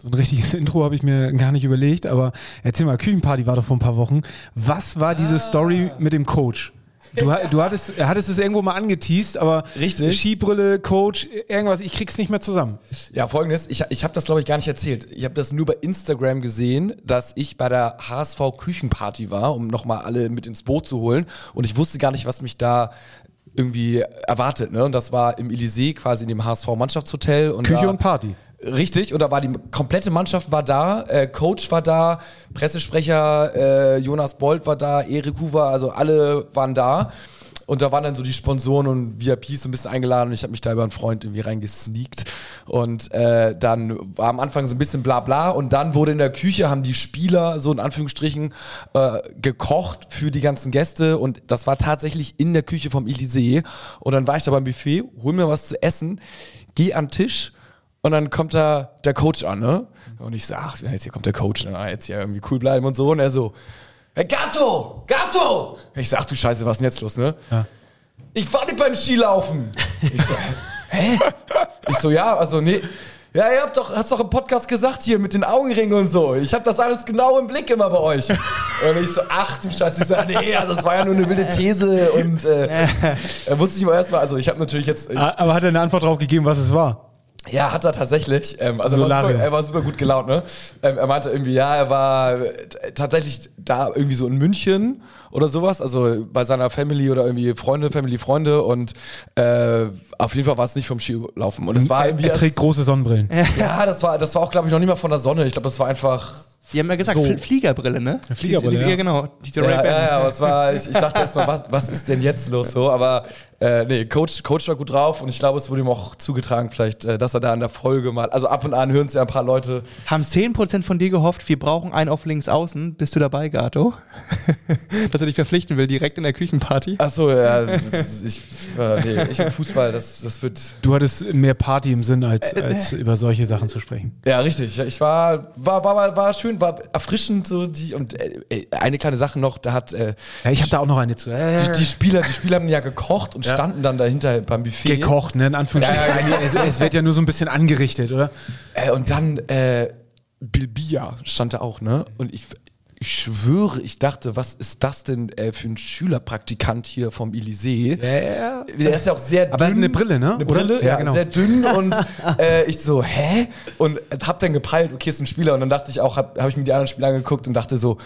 So ein richtiges Intro habe ich mir gar nicht überlegt, aber erzähl mal, Küchenparty war doch vor ein paar Wochen. Was war diese Story mit dem Coach? Du, du hattest, hattest es irgendwo mal angeteased, aber Richtig. Skibrille, Coach, irgendwas, ich krieg's nicht mehr zusammen. Ja, folgendes, ich, ich habe das glaube ich gar nicht erzählt. Ich habe das nur bei Instagram gesehen, dass ich bei der HSV Küchenparty war, um nochmal alle mit ins Boot zu holen. Und ich wusste gar nicht, was mich da irgendwie erwartet. Ne? Und das war im Elysée, quasi in dem HSV-Mannschaftshotel. Und Küche und Party. Richtig, und da war die komplette Mannschaft war da, äh, Coach war da, Pressesprecher äh, Jonas Bolt war da, Erik Huber, also alle waren da. Und da waren dann so die Sponsoren und VIPs so ein bisschen eingeladen und ich habe mich da über einen Freund irgendwie reingesneakt. Und äh, dann war am Anfang so ein bisschen bla bla und dann wurde in der Küche, haben die Spieler so in Anführungsstrichen äh, gekocht für die ganzen Gäste und das war tatsächlich in der Küche vom Elysée. Und dann war ich da beim Buffet, hol mir was zu essen, geh an Tisch und dann kommt da der Coach an, ne? Und ich sag, ach, jetzt hier kommt der Coach, ne? jetzt hier irgendwie cool bleiben und so. Und er so, hey Gatto, Gatto! Ich sag, ach du Scheiße, was ist denn jetzt los, ne? Ich war nicht beim Skilaufen. Ich so, hä? Ich so, ja, also nee. Ja, ihr habt doch, hast doch im Podcast gesagt hier mit den Augenringen und so. Ich habe das alles genau im Blick immer bei euch. Und ich so, ach du Scheiße. Ich so, nee, also es war ja nur eine wilde These und äh, er wusste ich mal erstmal, also ich habe natürlich jetzt, Aber hat er eine Antwort drauf gegeben, was es war? Ja, hat er tatsächlich. Ähm, also er war, super, er war super gut gelaunt, ne? Ähm, er meinte irgendwie, ja, er war äh, tatsächlich da irgendwie so in München oder sowas, also bei seiner Family oder irgendwie Freunde, Family, Freunde und äh, auf jeden Fall war es nicht vom Skilaufen. Und es war irgendwie. er trägt große Sonnenbrillen. ja, das war, das war auch, glaube ich, noch nicht mal von der Sonne. Ich glaube, das war einfach. Die haben ja gesagt, So. Fl- Fliegerbrille, ne? Fliegerbrille, Die, die, ja. genau. Diese Ja, Ray-Ban. ja, ja, aber es war, ich, ich dachte erstmal, was, was ist denn jetzt los so? Aber äh, nee, Coach, Coach war gut drauf und ich glaube, es wurde ihm auch zugetragen, vielleicht, äh, dass er da in der Folge mal, also ab und an hören es ja ein paar Leute. Haben 10% von dir gehofft, wir brauchen einen auf links außen. Bist du dabei, Gato? Dass er dich verpflichten will, direkt in der Küchenparty? Achso, ja, ich, äh, nee, ich Fußball, das, das wird. Du hattest mehr Party im Sinn, als, als über solche Sachen zu sprechen. Ja, richtig. Ich war, war, war, war, war schön, war erfrischend so die und äh, äh, eine kleine Sache noch, da hat äh, Ja, ich habe da auch noch eine zu. die, die Spieler, die Spieler haben ja gekocht und standen dann dahinter beim Buffet. Gekocht, ne? In Anführungsstrichen. Ja, ja, es, es wird ja nur so ein bisschen angerichtet, oder? Äh, und dann äh, Bilbia stand da auch, ne? Und ich, ich schwöre, ich dachte, was ist das denn äh, für ein Schülerpraktikant hier vom Elysée? Ja, Der ist ja auch sehr dünn. Aber er eine Brille, ne? Eine? Brille, Ja, ja, genau. sehr dünn und äh, ich so, hä? Und hab dann gepeilt, okay, ist ein Spieler. Und dann dachte ich auch, hab, hab ich mir die anderen Spieler angeguckt und dachte so,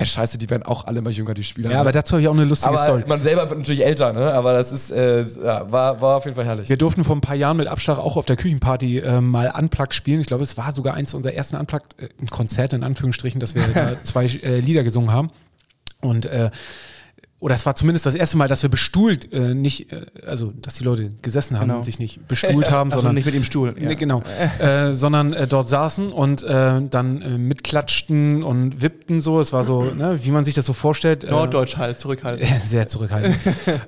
ey, scheiße, die werden auch alle mal jünger, die Spieler. Ja, ne? aber dazu habe ich auch eine lustige aber Story. man selber wird natürlich älter, ne? Aber das ist, äh, ja, war, war auf jeden Fall herrlich. Wir durften vor ein paar Jahren mit Abschlag auch auf der Küchenparty äh, mal Unplugged spielen. Ich glaube, es war sogar eins unserer ersten Unplugged, äh, in Anführungsstrichen, dass wir da zwei äh, Lieder gesungen haben. Und äh, oder es war zumindest das erste Mal, dass wir bestuhlt, äh, nicht, äh, also dass die Leute gesessen haben Genau. sich nicht bestuhlt haben, Also sondern nicht mit dem Stuhl. Ja. Nee, genau. äh, sondern äh, dort saßen und äh, dann äh, mitklatschten und wippten so. Es war so, ne, wie man sich das so vorstellt. Äh, Norddeutsch halt, zurückhalten. äh, Sehr zurückhaltend.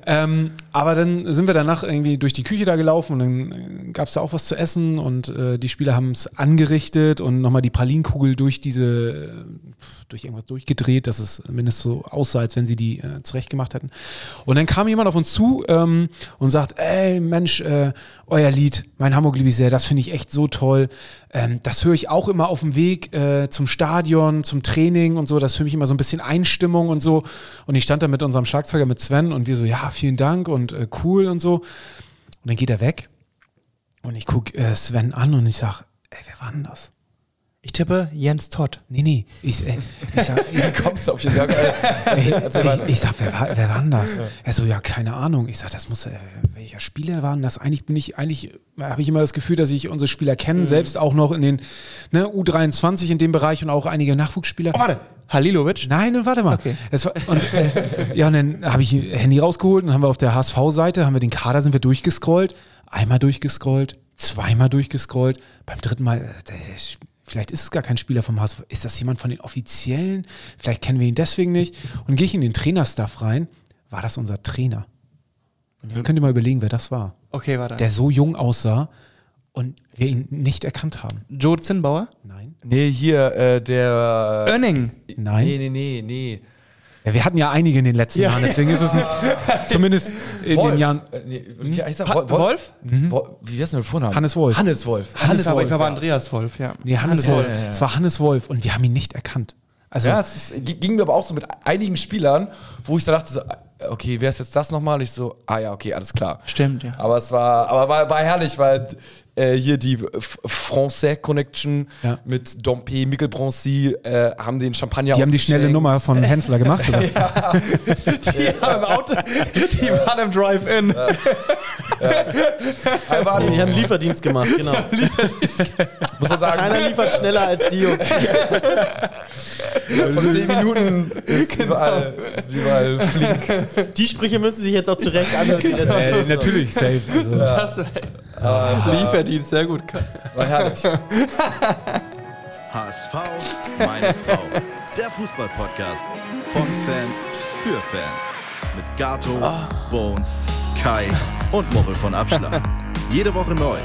ähm, aber dann sind wir danach irgendwie durch die Küche da gelaufen und dann gab es da auch was zu essen und äh, die Spieler haben es angerichtet und nochmal die Pralinkugel durch diese, äh, durch irgendwas durchgedreht, dass es mindestens so aussah, als wenn sie die äh, zurecht gemacht hätten. Und dann kam jemand auf uns zu ähm, und sagt, ey Mensch, äh, euer Lied, mein Hamburg liebe ich sehr, das finde ich echt so toll. Ähm, das höre ich auch immer auf dem Weg äh, zum Stadion, zum Training und so. Das ist für mich immer so ein bisschen Einstimmung und so. Und ich stand da mit unserem Schlagzeuger, mit Sven und wir so, ja, vielen Dank und äh, cool und so. Und dann geht er weg und ich gucke äh, Sven an und ich sag, ey, wer war denn das? Ich tippe Jens Todd. Nee, nee. Ich, äh, ich sag, Wie kommst du auf erzähl weiter. ich, ich sag, wer war, wer war denn das? Er so, ja, keine Ahnung. Ich sag, das muss, äh, welcher Spieler waren das? Eigentlich bin ich, eigentlich äh, habe ich immer das Gefühl, dass ich unsere Spieler kenne, selbst auch noch in den ne, U23 in dem Bereich und auch einige Nachwuchsspieler. Oh, warte. Halilovic? Nein, und warte mal. Okay. War, und, äh, ja, und dann habe ich Handy rausgeholt und haben wir auf der HSV-Seite, haben wir den Kader, sind wir durchgescrollt, einmal durchgescrollt, zweimal durchgescrollt, beim dritten Mal, äh, vielleicht ist es gar kein Spieler vom HSV, ist das jemand von den Offiziellen? Vielleicht kennen wir ihn deswegen nicht. Und gehe ich in den Trainerstaff rein, war das unser Trainer. Und jetzt könnt ihr mal überlegen, wer das war. Okay, warte. Der so jung aussah und wir ihn nicht erkannt haben. Joe Zinnbauer? Nein. Nee, hier, äh, der. Oenning. Nein. Nee, nee, nee, nee. Ja, wir hatten ja einige in den letzten Ja. Jahren, deswegen ist es nicht, zumindest in den Jahren. Äh, nee, wie heißt er? Ha- Wolf? Wolf? Wolf? Wie heißt denn der Vorname? Hannes Wolf. Hannes Wolf. Hannes Wolf, ja. aber Andreas Wolf, ja. Nee, Hannes Hannes Wolf. Wolf, ja, ja. Es war Hannes Wolf und wir haben ihn nicht erkannt. Also, Ja, es ging mir aber auch so mit einigen Spielern, wo ich so dachte, so, äh, okay, wer ist jetzt das nochmal? Und ich so, ah ja, okay, alles klar. Stimmt, ja. Aber es war, aber war, war herrlich, weil äh, hier die F- Français Connection Ja. mit Dompe, Mikkel Bronzy äh, haben den Champagner die haben die schnelle. Nummer von Hensler gemacht. Oder? Die haben im Auto, die waren im Drive-In. Einfach, Die haben Lieferdienst gemacht, genau. muss man sagen, Keiner liefert schneller als die Jungs. von 10 Minuten ist überall, ist überall flink. Die Sprüche müssen sich jetzt auch zurecht anhören. das- äh, natürlich, safe. Also, Das, das Lieferdienst, sehr gut. War herrlich. HSV, meine Frau. Der Fußball-Podcast von Fans für Fans. Mit Gato, Bones, Kai und Mochel von Abschlag. Jede Woche neu.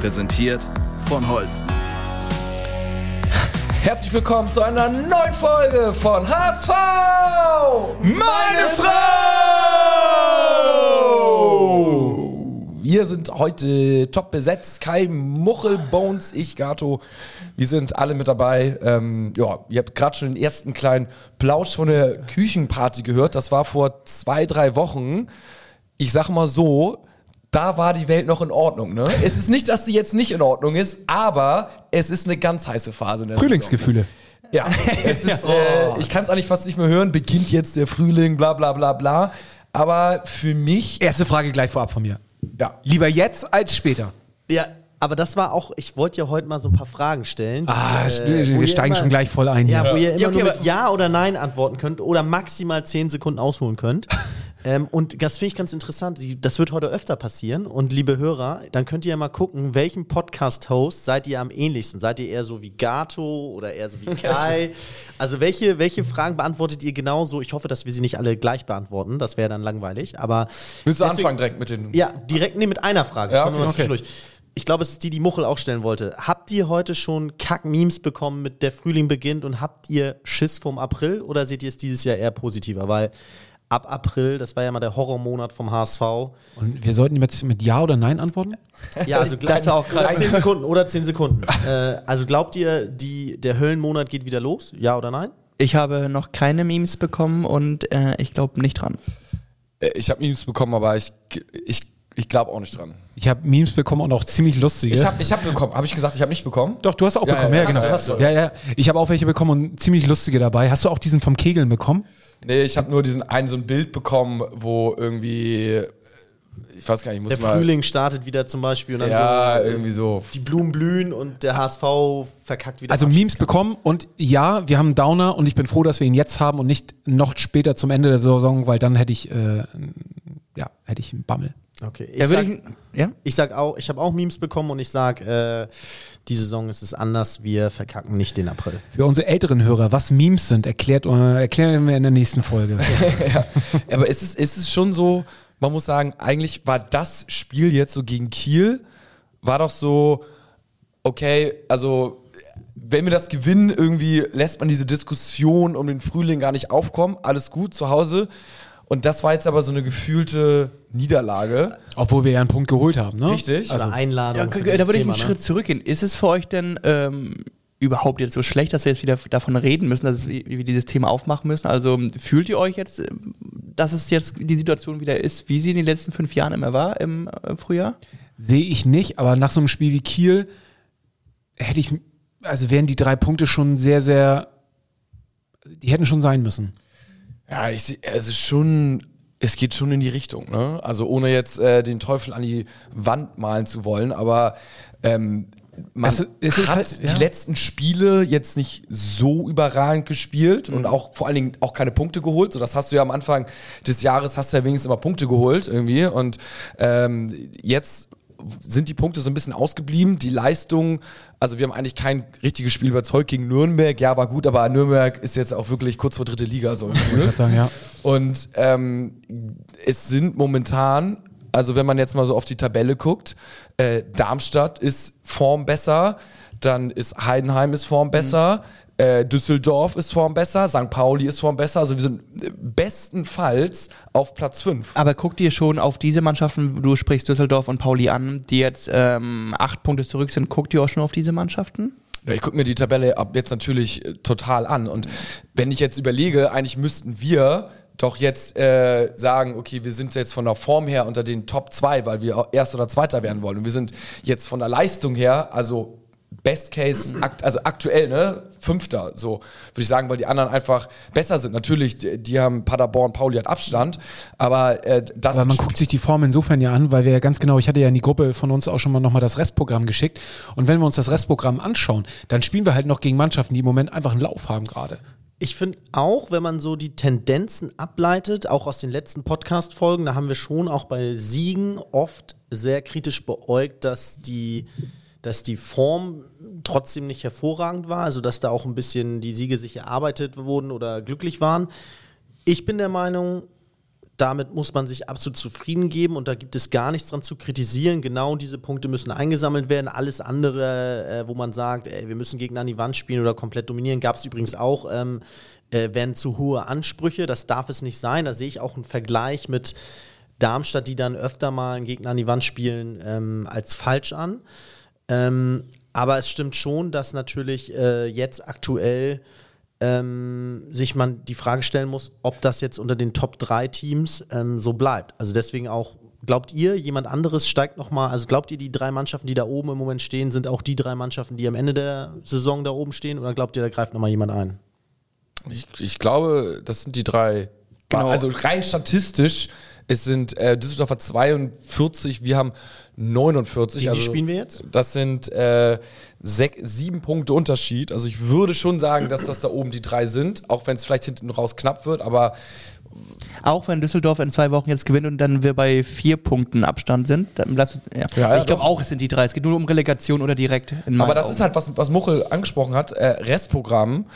Präsentiert von Holsten. Herzlich willkommen zu einer neuen Folge von HSV! Meine Frau! Wir sind heute top besetzt. Kai, Muchel, Bones, ich, Gato. Wir sind alle mit dabei. Ähm, ja, ihr habt gerade schon den ersten kleinen Plausch von der Küchenparty gehört. Das war vor zwei, drei Wochen. Ich sag mal so, da war die Welt noch in Ordnung. Ne? Es ist nicht, dass sie jetzt nicht in Ordnung ist, aber es ist eine ganz heiße Phase. Der Frühlingsgefühle. ja, es ist, äh, ich kann es eigentlich fast nicht mehr hören. Beginnt jetzt der Frühling, bla bla bla bla. Aber für mich, Erste Frage gleich vorab von mir. Ja, Lieber jetzt als später. Ja, aber das war auch, ich wollte ja heute mal so ein paar Fragen stellen. Ah, äh, wir steigen immer- schon gleich voll ein. Ja, hier. wo ihr immer Ja, okay, nur mit Ja oder Nein antworten könnt oder maximal 10 Sekunden ausholen könnt. ähm, und das finde ich ganz interessant. Das wird heute öfter passieren. Und liebe Hörer, dann könnt ihr ja mal gucken, welchem Podcast-Host seid ihr am ähnlichsten? Seid ihr eher so wie Gato oder eher so wie Kai? Also welche, welche Fragen beantwortet ihr genauso? Ich hoffe, dass wir sie nicht alle gleich beantworten. Das wäre dann langweilig. Aber willst du deswegen- anfangen direkt mit den. ja, direkt nee, mit einer Frage. Ja, Kommen wir mal okay, okay. zwischendurch. Ich glaube, es ist die, die Muchel auch stellen wollte. Habt ihr heute schon Kack-Memes bekommen mit der Frühling beginnt und habt ihr Schiss vom April oder seht ihr es dieses Jahr eher positiver? Weil ab April, das war ja mal der Horrormonat vom HSV. Und wir sollten jetzt mit Ja oder Nein antworten? Ja, also gleich Das war auch gerade- oder 10 Sekunden oder 10 Sekunden. äh, also glaubt ihr, die, der Höllenmonat geht wieder los? Ja oder nein? Ich habe noch keine Memes bekommen und äh, ich glaube nicht dran. Äh, Ich habe Memes bekommen, aber ich, ich, ich glaube auch nicht dran. Ich habe Memes bekommen und auch ziemlich lustige. Ich habe ich hab bekommen. Habe ich gesagt, ich habe nicht bekommen? Doch, du hast auch Ja, bekommen, ja, ja, hast genau. du, hast du. Ja, ja. Ich habe auch welche bekommen und ziemlich lustige dabei. Hast du auch diesen vom Kegeln bekommen? Nee, ich habe nur diesen einen so ein Bild bekommen, wo irgendwie. Ich weiß gar nicht, ich muss Der mal. Frühling startet wieder zum Beispiel und dann Ja, so irgendwie so. die Blumen blühen und der HSV verkackt wieder. Also Memes bekommen und ja, wir haben einen Downer und ich bin froh, dass wir ihn jetzt haben und nicht noch später zum Ende der Saison, weil dann hätte ich, äh, ja, hätte ich einen Bammel. Okay, ich Ja, sag, ich, ja? Ich sag auch, ich habe auch Memes bekommen und ich sag, äh, die Saison ist es anders, wir verkacken nicht den April. Für unsere älteren Hörer, was Memes sind, erklärt, äh, erklären wir in der nächsten Folge. Aber es ist, es ist schon so, man muss sagen, eigentlich war das Spiel jetzt so gegen Kiel, war doch so, okay, also wenn wir das gewinnen, irgendwie lässt man diese Diskussion um den Frühling gar nicht aufkommen, alles gut zu Hause. Und das war jetzt aber so eine gefühlte Niederlage. Obwohl wir ja einen Punkt geholt haben, ne? Richtig? Also Einladung. Ja, da würde ich Thema, einen ne? Schritt zurückgehen. Ist es für euch denn ähm, überhaupt jetzt so schlecht, dass wir jetzt wieder davon reden müssen, dass wir dieses Thema aufmachen müssen? Also fühlt ihr euch jetzt, ähm, dass es jetzt die Situation wieder ist, wie sie in den letzten fünf Jahren immer war im äh, Frühjahr? Sehe ich nicht, aber nach so einem Spiel wie Kiel hätte ich, also wären die drei Punkte schon sehr, sehr, die hätten schon sein müssen. Ja, ich sehe, es ist schon, es geht schon in die Richtung, ne? Also ohne jetzt äh, den Teufel an die Wand malen zu wollen, aber ähm, man Es- es hat halt- ja. die letzten Spiele jetzt nicht so überragend gespielt Mhm. und auch vor allen Dingen auch keine Punkte geholt. So, das hast du ja am Anfang des Jahres hast du ja wenigstens immer Punkte geholt irgendwie und ähm, jetzt sind die Punkte so ein bisschen ausgeblieben. Die Leistung, also wir haben eigentlich kein richtiges Spiel überzeugt gegen Nürnberg. Ja, war gut, aber Nürnberg ist jetzt auch wirklich kurz vor dritte Liga so. Sagen, ja. Und ähm, es sind momentan, also wenn man jetzt mal so auf die Tabelle guckt, äh, Darmstadt ist Form besser, dann ist Heidenheim ist Form besser, äh, Düsseldorf ist Form besser, St. Pauli ist Form besser. Also wir sind bestenfalls auf Platz 5. Aber guck dir schon auf diese Mannschaften, du sprichst Düsseldorf und Pauli an, die jetzt ähm, acht Punkte zurück sind, guck dir auch schon auf diese Mannschaften? Ja, ich gucke mir die Tabelle ab jetzt natürlich äh, total an. Und wenn ich jetzt überlege, eigentlich müssten wir doch jetzt äh, sagen, okay, wir sind jetzt von der Form her unter den Top 2, weil wir auch Erster oder Zweiter werden wollen. Und wir sind jetzt von der Leistung her, also Best Case, akt, also aktuell, ne, Fünfter, so würde ich sagen, weil die anderen einfach besser sind. Natürlich, die, die haben Paderborn, Pauli hat Abstand, aber äh, das. Aber man guckt sich die Form insofern ja an, weil wir ja ganz genau, ich hatte ja in die Gruppe von uns auch schon mal nochmal das Restprogramm geschickt. Und wenn wir uns das Restprogramm anschauen, dann spielen wir halt noch gegen Mannschaften, die im Moment einfach einen Lauf haben gerade. Ich finde auch, wenn man so die Tendenzen ableitet, auch aus den letzten Podcast-Folgen, da haben wir schon auch bei Siegen oft sehr kritisch beäugt, dass die, dass die Form trotzdem nicht hervorragend war, also dass da auch ein bisschen die Siege sich erarbeitet wurden oder glücklich waren. Ich bin der Meinung, damit muss man sich absolut zufrieden geben und da gibt es gar nichts dran zu kritisieren. Genau diese Punkte müssen eingesammelt werden. Alles andere, äh, wo man sagt, ey, wir müssen Gegner an die Wand spielen oder komplett dominieren, gab es übrigens auch. Ähm, äh, werden zu hohe Ansprüche, das darf es nicht sein. Da sehe ich auch einen Vergleich mit Darmstadt, die dann öfter mal einen Gegner an die Wand spielen, ähm, als falsch an. Ähm, aber es stimmt schon, dass natürlich äh, jetzt aktuell ähm, sich man die Frage stellen muss, ob das jetzt unter den Top 3 Teams ähm, so bleibt. Also deswegen auch, glaubt ihr, jemand anderes steigt nochmal, also glaubt ihr, die drei Mannschaften, die da oben im Moment stehen, sind auch die drei Mannschaften, die am Ende der Saison da oben stehen oder glaubt ihr, da greift nochmal jemand ein? Ich, ich glaube, das sind die drei. Genau. Also rein statistisch, es sind äh, Düsseldorf hat 42, wir haben 49. Gegen also die spielen wir jetzt? Das sind äh, sech, sieben Punkte Unterschied. Also ich würde schon sagen, dass das da oben die drei sind, auch wenn es vielleicht hinten raus knapp wird, aber Auch wenn Düsseldorf in zwei Wochen jetzt gewinnt und dann wir bei vier Punkten Abstand sind, dann bleibst du. Ja. Ja, ja, ich glaube auch, es sind die drei. Es geht nur um Relegation oder direkt in Aber das Augen. ist halt, was, was Muchel angesprochen hat, äh, Restprogramm.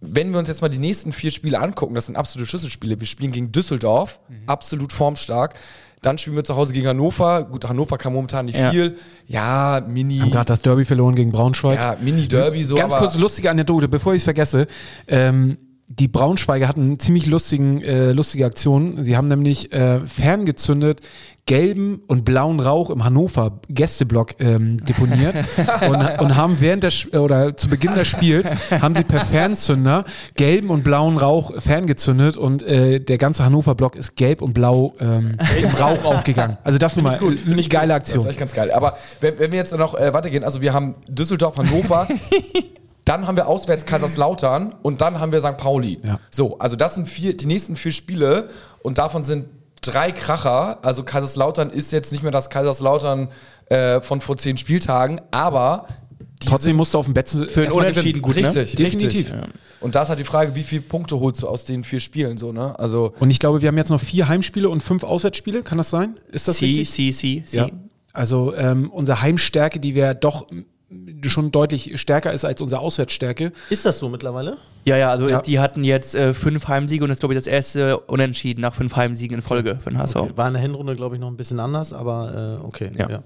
Wenn wir uns jetzt mal die nächsten vier Spiele angucken, das sind absolute Schlüsselspiele. Wir spielen gegen Düsseldorf, absolut formstark. Dann spielen wir zu Hause gegen Hannover. Gut, Hannover kann momentan nicht Ja. viel. Ja, Mini. Haben gerade das Derby verloren gegen Braunschweig. Ja, Mini-Derby so. Ganz kurz lustige Anekdote, bevor ich es vergesse. Ähm, die Braunschweiger hatten eine ziemlich lustigen, äh, lustige Aktion. Sie haben nämlich äh, ferngezündet gelben und blauen Rauch im Hannover Gästeblock ähm, deponiert und, und haben während der oder zu Beginn des Spiels haben sie per Fernzünder gelben und blauen Rauch ferngezündet und äh, der ganze Hannover Block ist gelb und blau ähm, im Rauch aufgegangen. Also das nur mal eine geile Das Aktion. ist echt ganz geil. Aber wenn, wenn wir jetzt noch äh, weitergehen, also wir haben Düsseldorf, Hannover, dann haben wir auswärts Kaiserslautern und dann haben wir St. Pauli. Ja. So, also das sind vier, die nächsten vier Spiele und davon sind drei Kracher. Also Kaiserslautern ist jetzt nicht mehr das Kaiserslautern äh, von vor zehn Spieltagen, aber die Trotzdem musst du auf dem Bett Für ein Unentschieden gut, ne? Richtig, Definitiv. richtig. Und da ist halt die Frage, wie viele Punkte holst du aus den vier Spielen so, ne? Also Und ich glaube, wir haben jetzt noch vier Heimspiele und fünf Auswärtsspiele. Kann das sein? Ist das C, richtig? C, C, C. Ja. Also ähm, unsere Heimstärke, die wir doch schon deutlich stärker ist als unsere Auswärtsstärke. Ist das so mittlerweile? Ja, ja, also Ja. die hatten jetzt äh, fünf Heimsiege und das ist, glaube ich, das erste Unentschieden nach fünf Heimsiegen in Folge für den HSV. Okay. War in der Hinrunde, glaube ich, noch ein bisschen anders, aber äh, okay. Ja. Ja.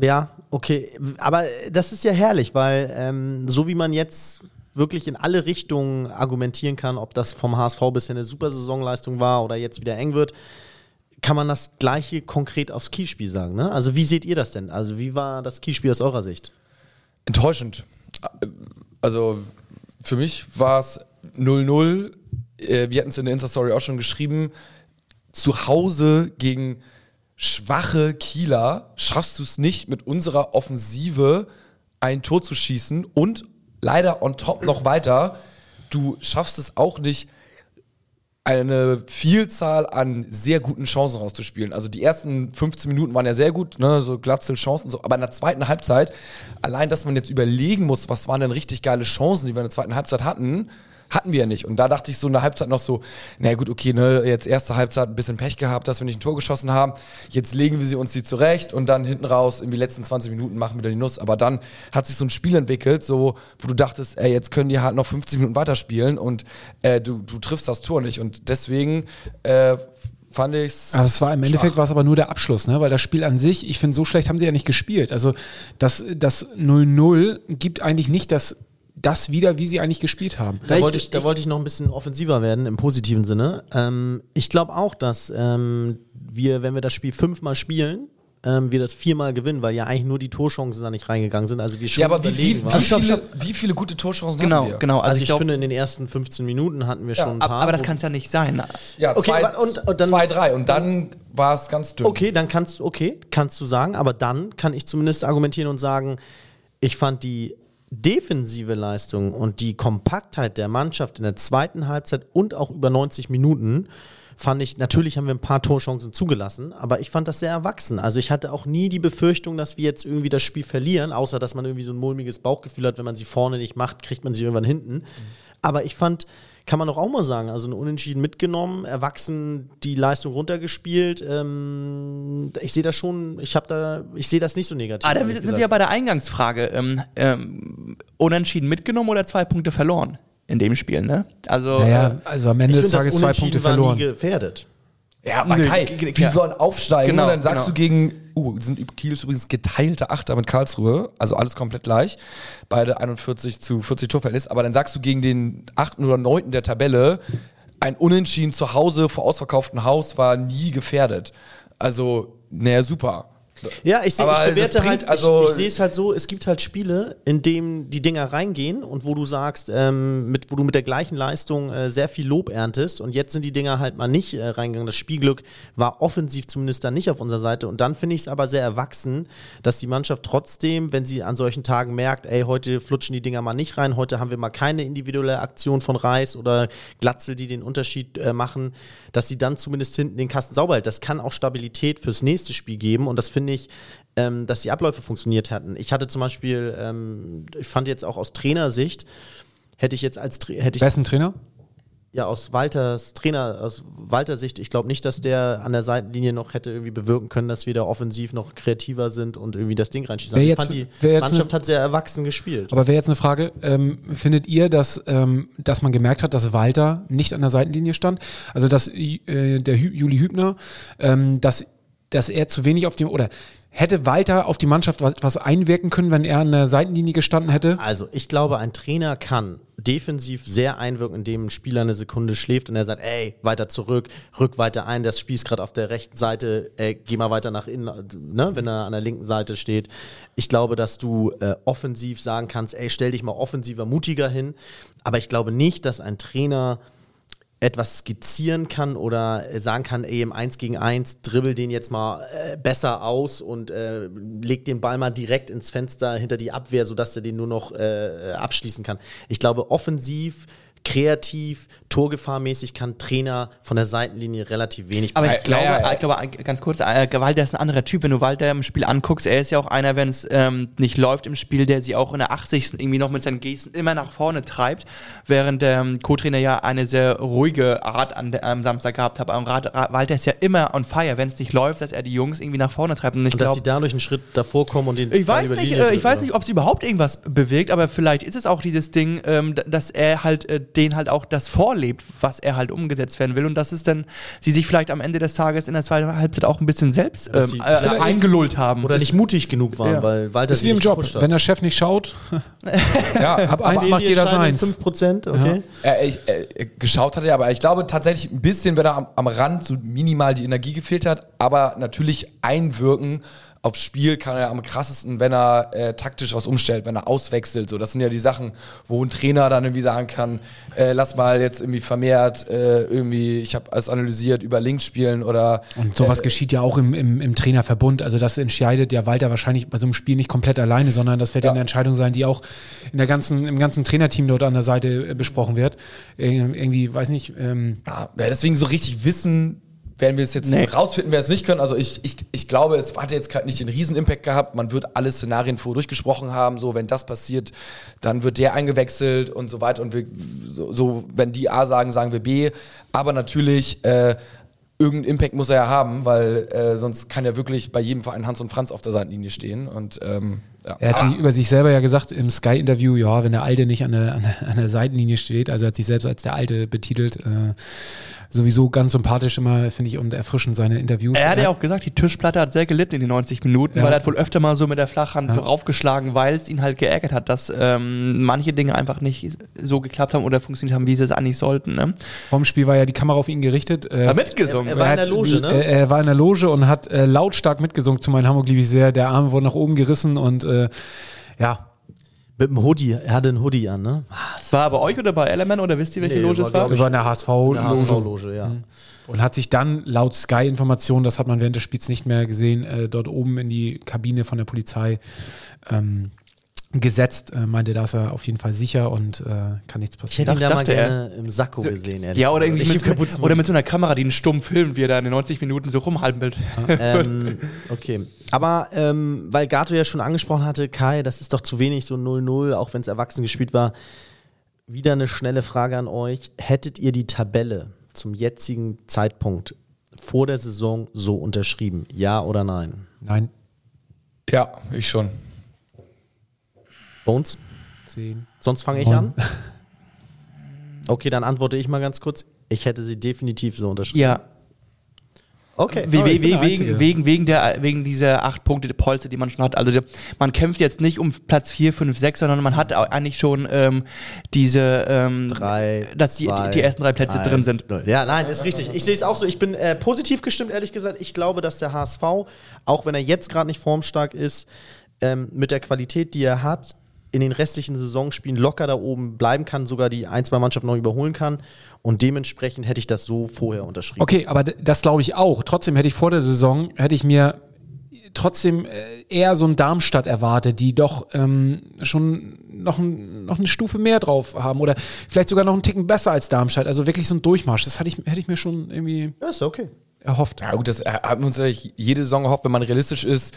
ja, okay. Aber das ist ja herrlich, weil ähm, so wie man jetzt wirklich in alle Richtungen argumentieren kann, ob das vom HSV bisher eine super Saisonleistung war oder jetzt wieder eng wird, kann man das gleiche konkret aufs Kielspiel sagen. Ne? Also wie seht ihr das denn? Also wie war das Kielspiel aus eurer Sicht? enttäuschend. Also für mich war es 0-0. Äh, Wir hatten es in der Insta-Story auch schon geschrieben. Zu Hause gegen schwache Kieler schaffst du es nicht, mit unserer Offensive ein Tor zu schießen und leider on top noch weiter, du schaffst es auch nicht, eine Vielzahl an sehr guten Chancen rauszuspielen. Also die ersten 15 Minuten waren ja sehr gut, ne, so Glatzel Chancen so, aber in der zweiten Halbzeit, allein, dass man jetzt überlegen muss, was waren denn richtig geile Chancen, die wir in der zweiten Halbzeit hatten, hatten wir ja nicht. Und da dachte ich so in der Halbzeit noch so, na gut, okay, ne, jetzt erste Halbzeit ein bisschen Pech gehabt, dass wir nicht ein Tor geschossen haben. Jetzt legen wir sie uns die zurecht und dann hinten raus in die letzten 20 Minuten machen wir dann die Nuss. Aber dann hat sich so ein Spiel entwickelt, so, wo du dachtest, ey, jetzt können die halt noch 50 Minuten weiterspielen und äh, du, du triffst das Tor nicht. Und deswegen äh, fand ich's. Aber es war im Endeffekt schwach. war es aber nur der Abschluss, ne? Weil das Spiel an sich, ich finde, so schlecht haben sie ja nicht gespielt. Also das das 0-0 gibt eigentlich nicht das, das wieder, wie sie eigentlich gespielt haben. Da, wollte ich, da wollte ich noch ein bisschen offensiver werden, im positiven Sinne. Ähm, ich glaube auch, dass ähm, wir, wenn wir das Spiel fünfmal spielen, ähm, wir das viermal gewinnen, weil ja eigentlich nur die Torchancen da nicht reingegangen sind. Also wir schon Ja, aber wie, wie, wie, viele, wie viele gute Torchancen Genau, haben wir? genau. Also, ich, glaub- finde, in den ersten 15 Minuten hatten wir schon ein paar. aber das kann es ja nicht sein. Ja, Okay, zwei, und- und dann- zwei, drei. Und dann war es ganz dünn. Okay, dann kannst du, okay, kannst du sagen, aber dann kann ich zumindest argumentieren und sagen, ich fand die defensive Leistung und die Kompaktheit der Mannschaft in der zweiten Halbzeit und auch über 90 Minuten fand ich, natürlich haben wir ein paar Torchancen zugelassen, aber ich fand das sehr erwachsen. Also ich hatte auch nie die Befürchtung, dass wir jetzt irgendwie das Spiel verlieren, außer dass man irgendwie so ein mulmiges Bauchgefühl hat, wenn man sie vorne nicht macht, kriegt man sie irgendwann hinten. Aber ich fand, kann man doch auch mal sagen, also ein Unentschieden mitgenommen, erwachsen die Leistung runtergespielt. Ähm, ich sehe das schon, ich habe da, ich sehe das nicht so negativ. Ah, da sind gesagt. wir ja bei der Eingangsfrage. Ähm, ähm, unentschieden mitgenommen oder zwei Punkte verloren in dem Spiel, ne? Also, Naja, äh, also am ich Ende des das Tages zwei Unentschieden Punkte war verloren. nie gefährdet. Ja, aber Nee, Kai, ja. wollen aufsteigen Genau, und dann sagst genau. du gegen, uh, sind Kiel ist übrigens geteilte Achter mit Karlsruhe, also alles komplett gleich, beide 41 zu 40 Torverhältnis, aber dann sagst du gegen den achten oder neunten der Tabelle, ein Unentschieden zu Hause vor ausverkauftem Haus war nie gefährdet. Also, naja, super. Ja, ich, seh, ich bewerte bringt halt, also- ich, ich sehe es halt so, es gibt halt Spiele, in denen die Dinger reingehen und wo du sagst, ähm, mit, wo du mit der gleichen Leistung äh, sehr viel Lob erntest und jetzt sind die Dinger halt mal nicht äh, reingegangen. Das Spielglück war offensiv zumindest dann nicht auf unserer Seite und dann finde ich es aber sehr erwachsen, dass die Mannschaft trotzdem, wenn sie an solchen Tagen merkt, ey, heute flutschen die Dinger mal nicht rein, heute haben wir mal keine individuelle Aktion von Reis oder Glatzel, die den Unterschied äh, machen, dass sie dann zumindest hinten den Kasten sauber hält. Das kann auch Stabilität fürs nächste Spiel geben und das finde ich, ähm, dass die Abläufe funktioniert hatten. Ich hatte zum Beispiel, ähm, ich fand jetzt auch aus Trainersicht, hätte ich jetzt als hätte ich ein Trainer? ja aus Walters Trainer, aus Walters Sicht, ich glaube nicht, dass der an der Seitenlinie noch hätte irgendwie bewirken können, dass wir da offensiv noch kreativer sind und irgendwie das Ding reinschießen. Wer ich jetzt- fand, die Mannschaft ne- hat sehr erwachsen gespielt. Aber wäre jetzt eine Frage, ähm, findet ihr, dass, ähm, dass man gemerkt hat, dass Walter nicht an der Seitenlinie stand? Also dass äh, der Hü Juli Hübner, ähm, dass, dass er zu wenig auf dem, oder hätte Walter auf die Mannschaft was, was einwirken können, wenn er an der Seitenlinie gestanden hätte? Also, ich glaube, ein Trainer kann defensiv sehr einwirken, indem ein Spieler eine Sekunde schläft und er sagt, ey, weiter zurück, rück weiter ein, das Spiel ist gerade auf der rechten Seite, ey, geh mal weiter nach innen, ne, wenn er an der linken Seite steht. Ich glaube, dass du äh, offensiv sagen kannst, ey, stell dich mal offensiver, mutiger hin. Aber ich glaube nicht, dass ein Trainer etwas skizzieren kann oder äh, sagen kann, ey, im 1 gegen 1 dribbel den jetzt mal äh, besser aus und äh, leg den Ball mal direkt ins Fenster hinter die Abwehr, sodass er den nur noch äh, abschließen kann. Ich glaube, offensiv, kreativ, torgefahrmäßig kann Trainer von der Seitenlinie relativ wenig Aber Äh, ich glaube, naja, ich glaube, ganz kurz, äh, Walter ist ein anderer Typ. Wenn du Walter im Spiel anguckst, er ist ja auch einer, wenn es ähm, nicht läuft im Spiel, der sie auch in der 80. irgendwie noch mit seinen Gesten immer nach vorne treibt, während der ähm, Co-Trainer ja eine sehr ruhige Art an am Samstag gehabt hat. Aber Rat- Ra- Walter ist ja immer on fire, wenn es nicht läuft, dass er die Jungs irgendwie nach vorne treibt. Und ich und dass glaube, sie dadurch einen Schritt davor kommen und den ich weiß nicht, äh, ich weiß nicht, ob es überhaupt irgendwas bewegt, aber vielleicht ist es auch dieses Ding, ähm, dass er halt äh, den halt auch das vorlebt, was er halt umgesetzt werden will und dass es dann sie sich vielleicht am Ende des Tages in der zweiten Halbzeit auch ein bisschen selbst ähm, äh, vielleicht- eingelullt haben. Oder nicht mutig genug waren, Ja. weil Walter Das ist wie im Job. hat. Wenn der Chef nicht schaut, Ja, ab eins macht jeder seins. 5%, okay. Äh, ich, äh, geschaut hatte, aber ich glaube tatsächlich ein bisschen, wenn er am, am Rand so minimal die Energie gefehlt hat, aber natürlich einwirken aufs Spiel kann er am krassesten, wenn er äh, taktisch was umstellt, wenn er auswechselt. So, das sind ja die Sachen, wo ein Trainer dann irgendwie sagen kann, äh, lass mal jetzt irgendwie vermehrt äh, irgendwie, ich habe alles analysiert, über links spielen oder Und sowas geschieht ja auch im, im, im Trainerverbund. Also das entscheidet ja Walter wahrscheinlich bei so einem Spiel nicht komplett alleine, sondern das wird ja eine Entscheidung sein, die auch in der ganzen, im ganzen Trainerteam dort an der Seite äh, besprochen wird. Ir- Irgendwie, weiß nicht, ähm, Ja, deswegen so richtig wissen, werden wir es jetzt Nee. rausfinden, wer es nicht können. Also ich, ich, ich glaube, es hat jetzt gerade nicht den riesen Impact gehabt. Man wird alle Szenarien vor durchgesprochen haben. So, wenn das passiert, dann wird der eingewechselt und so weiter. Und wir, so, so wenn die A sagen, sagen wir B. Aber natürlich, äh, irgendeinen Impact muss er ja haben, weil äh, sonst kann ja wirklich bei jedem Verein Hans und Franz auf der Seitenlinie stehen. Und ähm, ja. er hat sich über sich selber ja gesagt im Sky-Interview, ja, wenn der Alte nicht an der, an, der, an der Seitenlinie steht, also er hat sich selbst als der Alte betitelt, äh, sowieso ganz sympathisch immer, finde ich, und erfrischend seine Interviews. Er hat ja auch gesagt, die Tischplatte hat sehr gelitten in den 90 Minuten, Ja. weil er hat wohl öfter mal so mit der Flachhand so raufgeschlagen, weil es ihn halt geärgert hat, dass ähm, manche Dinge einfach nicht so geklappt haben oder funktioniert haben, wie sie es eigentlich sollten. Ne? Vorm Spiel war ja die Kamera auf ihn gerichtet. Äh, Hat mitgesungen. Er war in der hat- Loge, ne? äh, Er war in der Loge und hat äh, lautstark mitgesungen zu meinem Hamburg liebe ich sehr. Der Arm wurde nach oben gerissen und äh, ja, Mit dem Hoodie, er hatte einen Hoodie an, ne? war er bei euch oder bei Element oder wisst ihr, welche Nee, Loge war, es war? über eine In der HSV-Loge. HSV-Loge, ja. Und hat sich dann laut Sky-Informationen, das hat man während des Spiels nicht mehr gesehen, äh, dort oben in die Kabine von der Polizei ähm, gesetzt. Äh, meinte, da ist er auf jeden Fall sicher und äh, kann nichts Ich passieren. hätte ihn da mal dachte er. gerne im Sakko gesehen, ehrlich Ja, oder irgendwie Ich mit, kaputt oder mit so einer Kamera, die einen stumm filmt, wie er da in den 90 Minuten so rumhalten will. ähm, okay. Aber ähm, weil Gato ja schon angesprochen hatte, Kai, das ist doch zu wenig, so 0-0, auch wenn es erwachsen gespielt war. Wieder eine schnelle Frage an euch. Hättet ihr die Tabelle zum jetzigen Zeitpunkt vor der Saison so unterschrieben? Ja oder nein? Nein, Ja, ich schon. Bones? 10. Sonst fange ich an. Okay, dann antworte ich mal ganz kurz. Ich hätte sie definitiv so unterschrieben. Ja, Okay. We ich bin we der wegen, wegen, wegen, der, wegen dieser acht Punkte Polster, die man schon hat. Also man kämpft jetzt nicht um Platz 4, 5, 6, sondern man hat auch eigentlich schon ähm, diese, ähm, Drei, dass die, zwei, die ersten drei Plätze eins, drin sind. null. Ja, nein, ist richtig. Ich sehe es auch so. Ich bin äh, positiv gestimmt, ehrlich gesagt. Ich glaube, dass der HSV, auch wenn er jetzt gerade nicht formstark ist, ähm, mit der Qualität, die er hat, in den restlichen Saisonspielen locker da oben bleiben kann, sogar die ein, zwei Mannschaften noch überholen kann. Und dementsprechend hätte ich das so vorher unterschrieben. Okay, aber das glaube ich auch. Trotzdem hätte ich vor der Saison, hätte ich mir trotzdem äh, eher so ein Darmstadt erwartet, die doch ähm, schon noch, ein, noch eine Stufe mehr drauf haben oder vielleicht sogar noch einen Ticken besser als Darmstadt. Also wirklich so ein Durchmarsch. Das hatte ich, hätte ich mir schon irgendwie Ja, ist okay. erhofft. Ja gut, das äh, haben wir uns ja jede Saison gehofft, wenn man realistisch ist.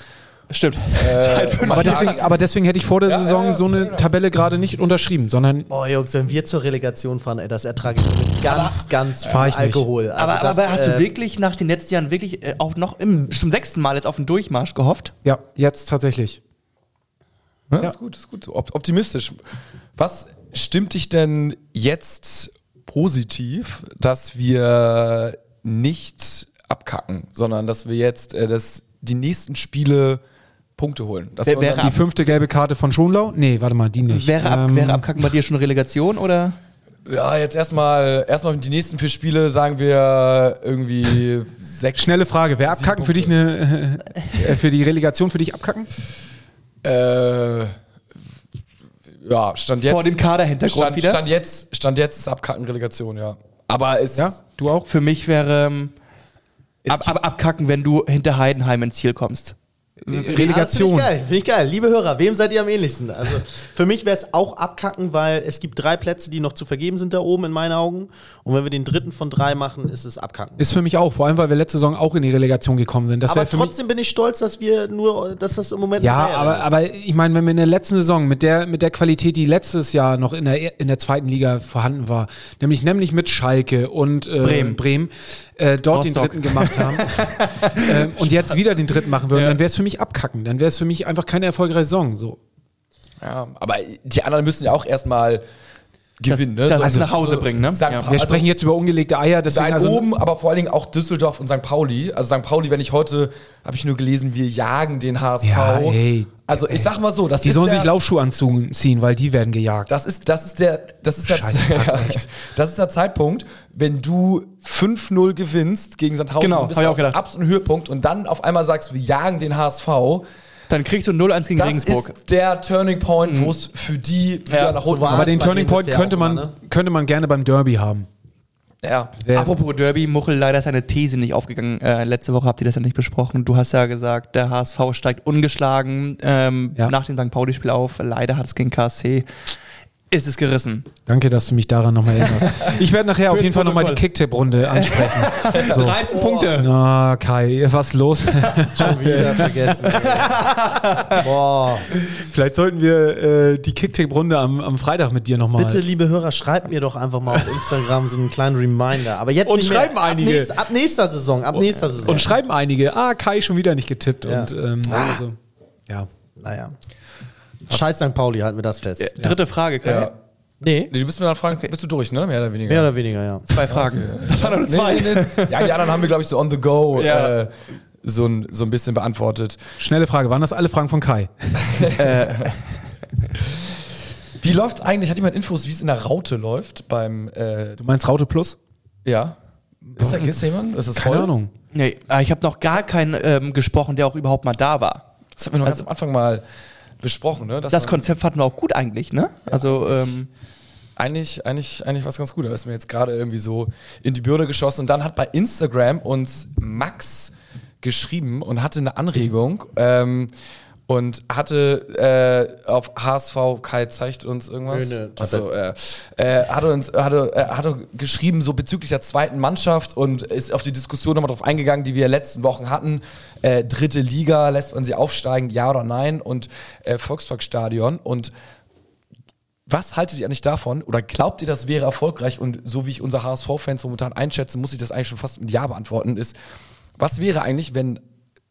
Stimmt. Aber deswegen, aber deswegen hätte ich vor der Ja, Saison ja, ja, so eine Tabelle gerade nicht unterschrieben, sondern Oh, Jungs, wenn wir zur Relegation fahren, ey, das ertrage ich mit ganz, ganz viel Fahr ich nicht. Alkohol. Also aber, das, aber hast äh, du wirklich nach den letzten Jahren wirklich äh, auch noch im, zum sechsten Mal jetzt auf den Durchmarsch gehofft? ja, jetzt tatsächlich. Ja, Ist gut, ist gut. Op optimistisch. Was stimmt dich denn jetzt positiv, dass wir nicht abkacken, sondern dass wir jetzt äh, das, die nächsten Spiele Punkte holen? Wir wäre Die fünfte gelbe Karte von Schonlau? Nee, warte mal, die nicht. Wäre, ab, Ähm, wäre Abkacken bei dir schon Relegation oder? ja, jetzt erstmal erstmal die nächsten vier Spiele sagen wir irgendwie sechs. Schnelle Frage, wer abkacken für dich Punkte. eine äh, für die Relegation für dich abkacken? Äh, ja, stand jetzt. Vor dem Kaderhintergrund stand, wieder? Stand jetzt, stand jetzt ist Abkacken Relegation, ja. Aber es. Ja, du auch? Für mich wäre ähm, ab, ab, abkacken, wenn du hinter Heidenheim ins Ziel kommst. Ah, das Finde Relegation. ich geil, finde ich geil. Liebe Hörer, wem seid ihr am ähnlichsten? Also für mich wäre es auch abkacken, weil es gibt drei Plätze, die noch zu vergeben sind da oben in meinen Augen. Und wenn wir den dritten von drei machen, ist es abkacken. Ist für mich auch, vor allem weil wir letzte Saison auch in die Relegation gekommen sind. Das aber trotzdem bin ich stolz, dass wir nur, dass das im Moment Ja, aber, ist. aber ich meine, wenn wir in der letzten Saison mit der, mit der Qualität, die letztes Jahr noch in der, in der zweiten Liga vorhanden war, nämlich nämlich mit Schalke und äh, Bremen. Bremen äh, dort den dritten gemacht haben ähm, und jetzt wieder den dritten machen würden, dann wäre es für mich abkacken. Dann wäre es für mich einfach keine erfolgreiche Saison. So. Ja, aber die anderen müssen ja auch erstmal gewinnen. ne? das nach Hause bringen, ne? St. Ja. Pa- Wir also sprechen jetzt über ungelegte Eier, deswegen also, oben, aber vor allen Dingen auch Düsseldorf und St. Pauli. Also St. Pauli, wenn ich heute, habe ich nur gelesen, wir jagen den HSV. Ja, ey. also ich sag mal so, das die sollen der, sich Laufschuhe anziehen, weil die werden gejagt. Das ist, das ist der, das ist der, Scheiße, das ist der Zeitpunkt, wenn du 5-0 gewinnst gegen Sandhausen, Genau, bist du auch auf absoluten Höhepunkt und dann auf einmal sagst, wir jagen den HSV. Dann kriegst du 0-1 gegen Das Regensburg. ist der Turning Point, wo es für die wieder nach so unten war aber den Turning Point könnte man, immer, ne? könnte man gerne beim Derby haben. Ja. Wer- Apropos Derby, Muchel, leider ist seine These nicht aufgegangen. Äh, letzte Woche habt ihr das ja nicht besprochen. Du hast ja gesagt, der HSV steigt ungeschlagen ähm, Ja. nach dem St. Pauli-Spiel auf. Leider hat es gegen KSC. Ist es gerissen. Danke, dass du mich daran nochmal erinnerst. Ich werde nachher auf jeden Fall nochmal die. Kicktipp-Runde ansprechen. So. 13 Punkte. Na, Kai, was ist los? schon wieder vergessen. Boah. Vielleicht sollten wir äh, die Kicktipp-Runde am, am Freitag mit dir nochmal. Bitte, liebe Hörer, schreibt mir doch einfach mal auf Instagram so einen kleinen Reminder. Aber jetzt Und nicht mehr. schreiben einige. Ab, nächst, ab nächster Saison, ab nächster Saison. Und schreiben einige, ah, Kai schon wieder nicht getippt. Ja. Und ähm, also, ja. naja. Scheiß St. Pauli, halten wir das fest. Dritte Frage, Kai. Ja. Nee, Nee, du bist mir dann fragen, bist du durch, ne? Mehr oder weniger. mehr oder weniger, ja. Zwei Fragen. Das waren nur Nee, nee, nee. Ja, die anderen haben wir, glaube ich, so on the go Ja. äh, so, ein, so ein bisschen beantwortet. Schnelle Frage, waren das alle Fragen von Kai? Wie läuft eigentlich, hat jemand Infos, wie es in der Raute läuft beim, äh, Du meinst Raute Plus? ja? Ist da, ist da jemand? Ist das Keine voll? Ahnung. Nee, äh, ich habe noch gar keinen ähm, gesprochen, der auch überhaupt mal da war. Das haben wir noch ganz am Anfang mal besprochen, ne? Dass Das Konzept fanden wir auch gut eigentlich, ne? Also, ähm, eigentlich, eigentlich, eigentlich was ganz gut. Da ist mir jetzt gerade irgendwie so in die Birne geschossen. Und dann hat bei Instagram uns Max geschrieben und hatte eine Anregung ähm, und hatte äh, auf HSV, Kai zeigt uns irgendwas. Nö, nö, Achso, äh, äh, hatte uns hatte, äh, hatte geschrieben, so bezüglich der zweiten Mannschaft und ist auf die Diskussion nochmal drauf eingegangen, die wir letzten Wochen hatten. Äh, dritte Liga, lässt man sie aufsteigen, ja oder nein? Und äh, Volksparkstadion. Und was haltet ihr eigentlich davon? Oder glaubt ihr, das wäre erfolgreich? Und so wie ich unsere HSV-Fans momentan einschätze, muss ich das eigentlich schon fast mit Ja beantworten. Ist, was wäre eigentlich, wenn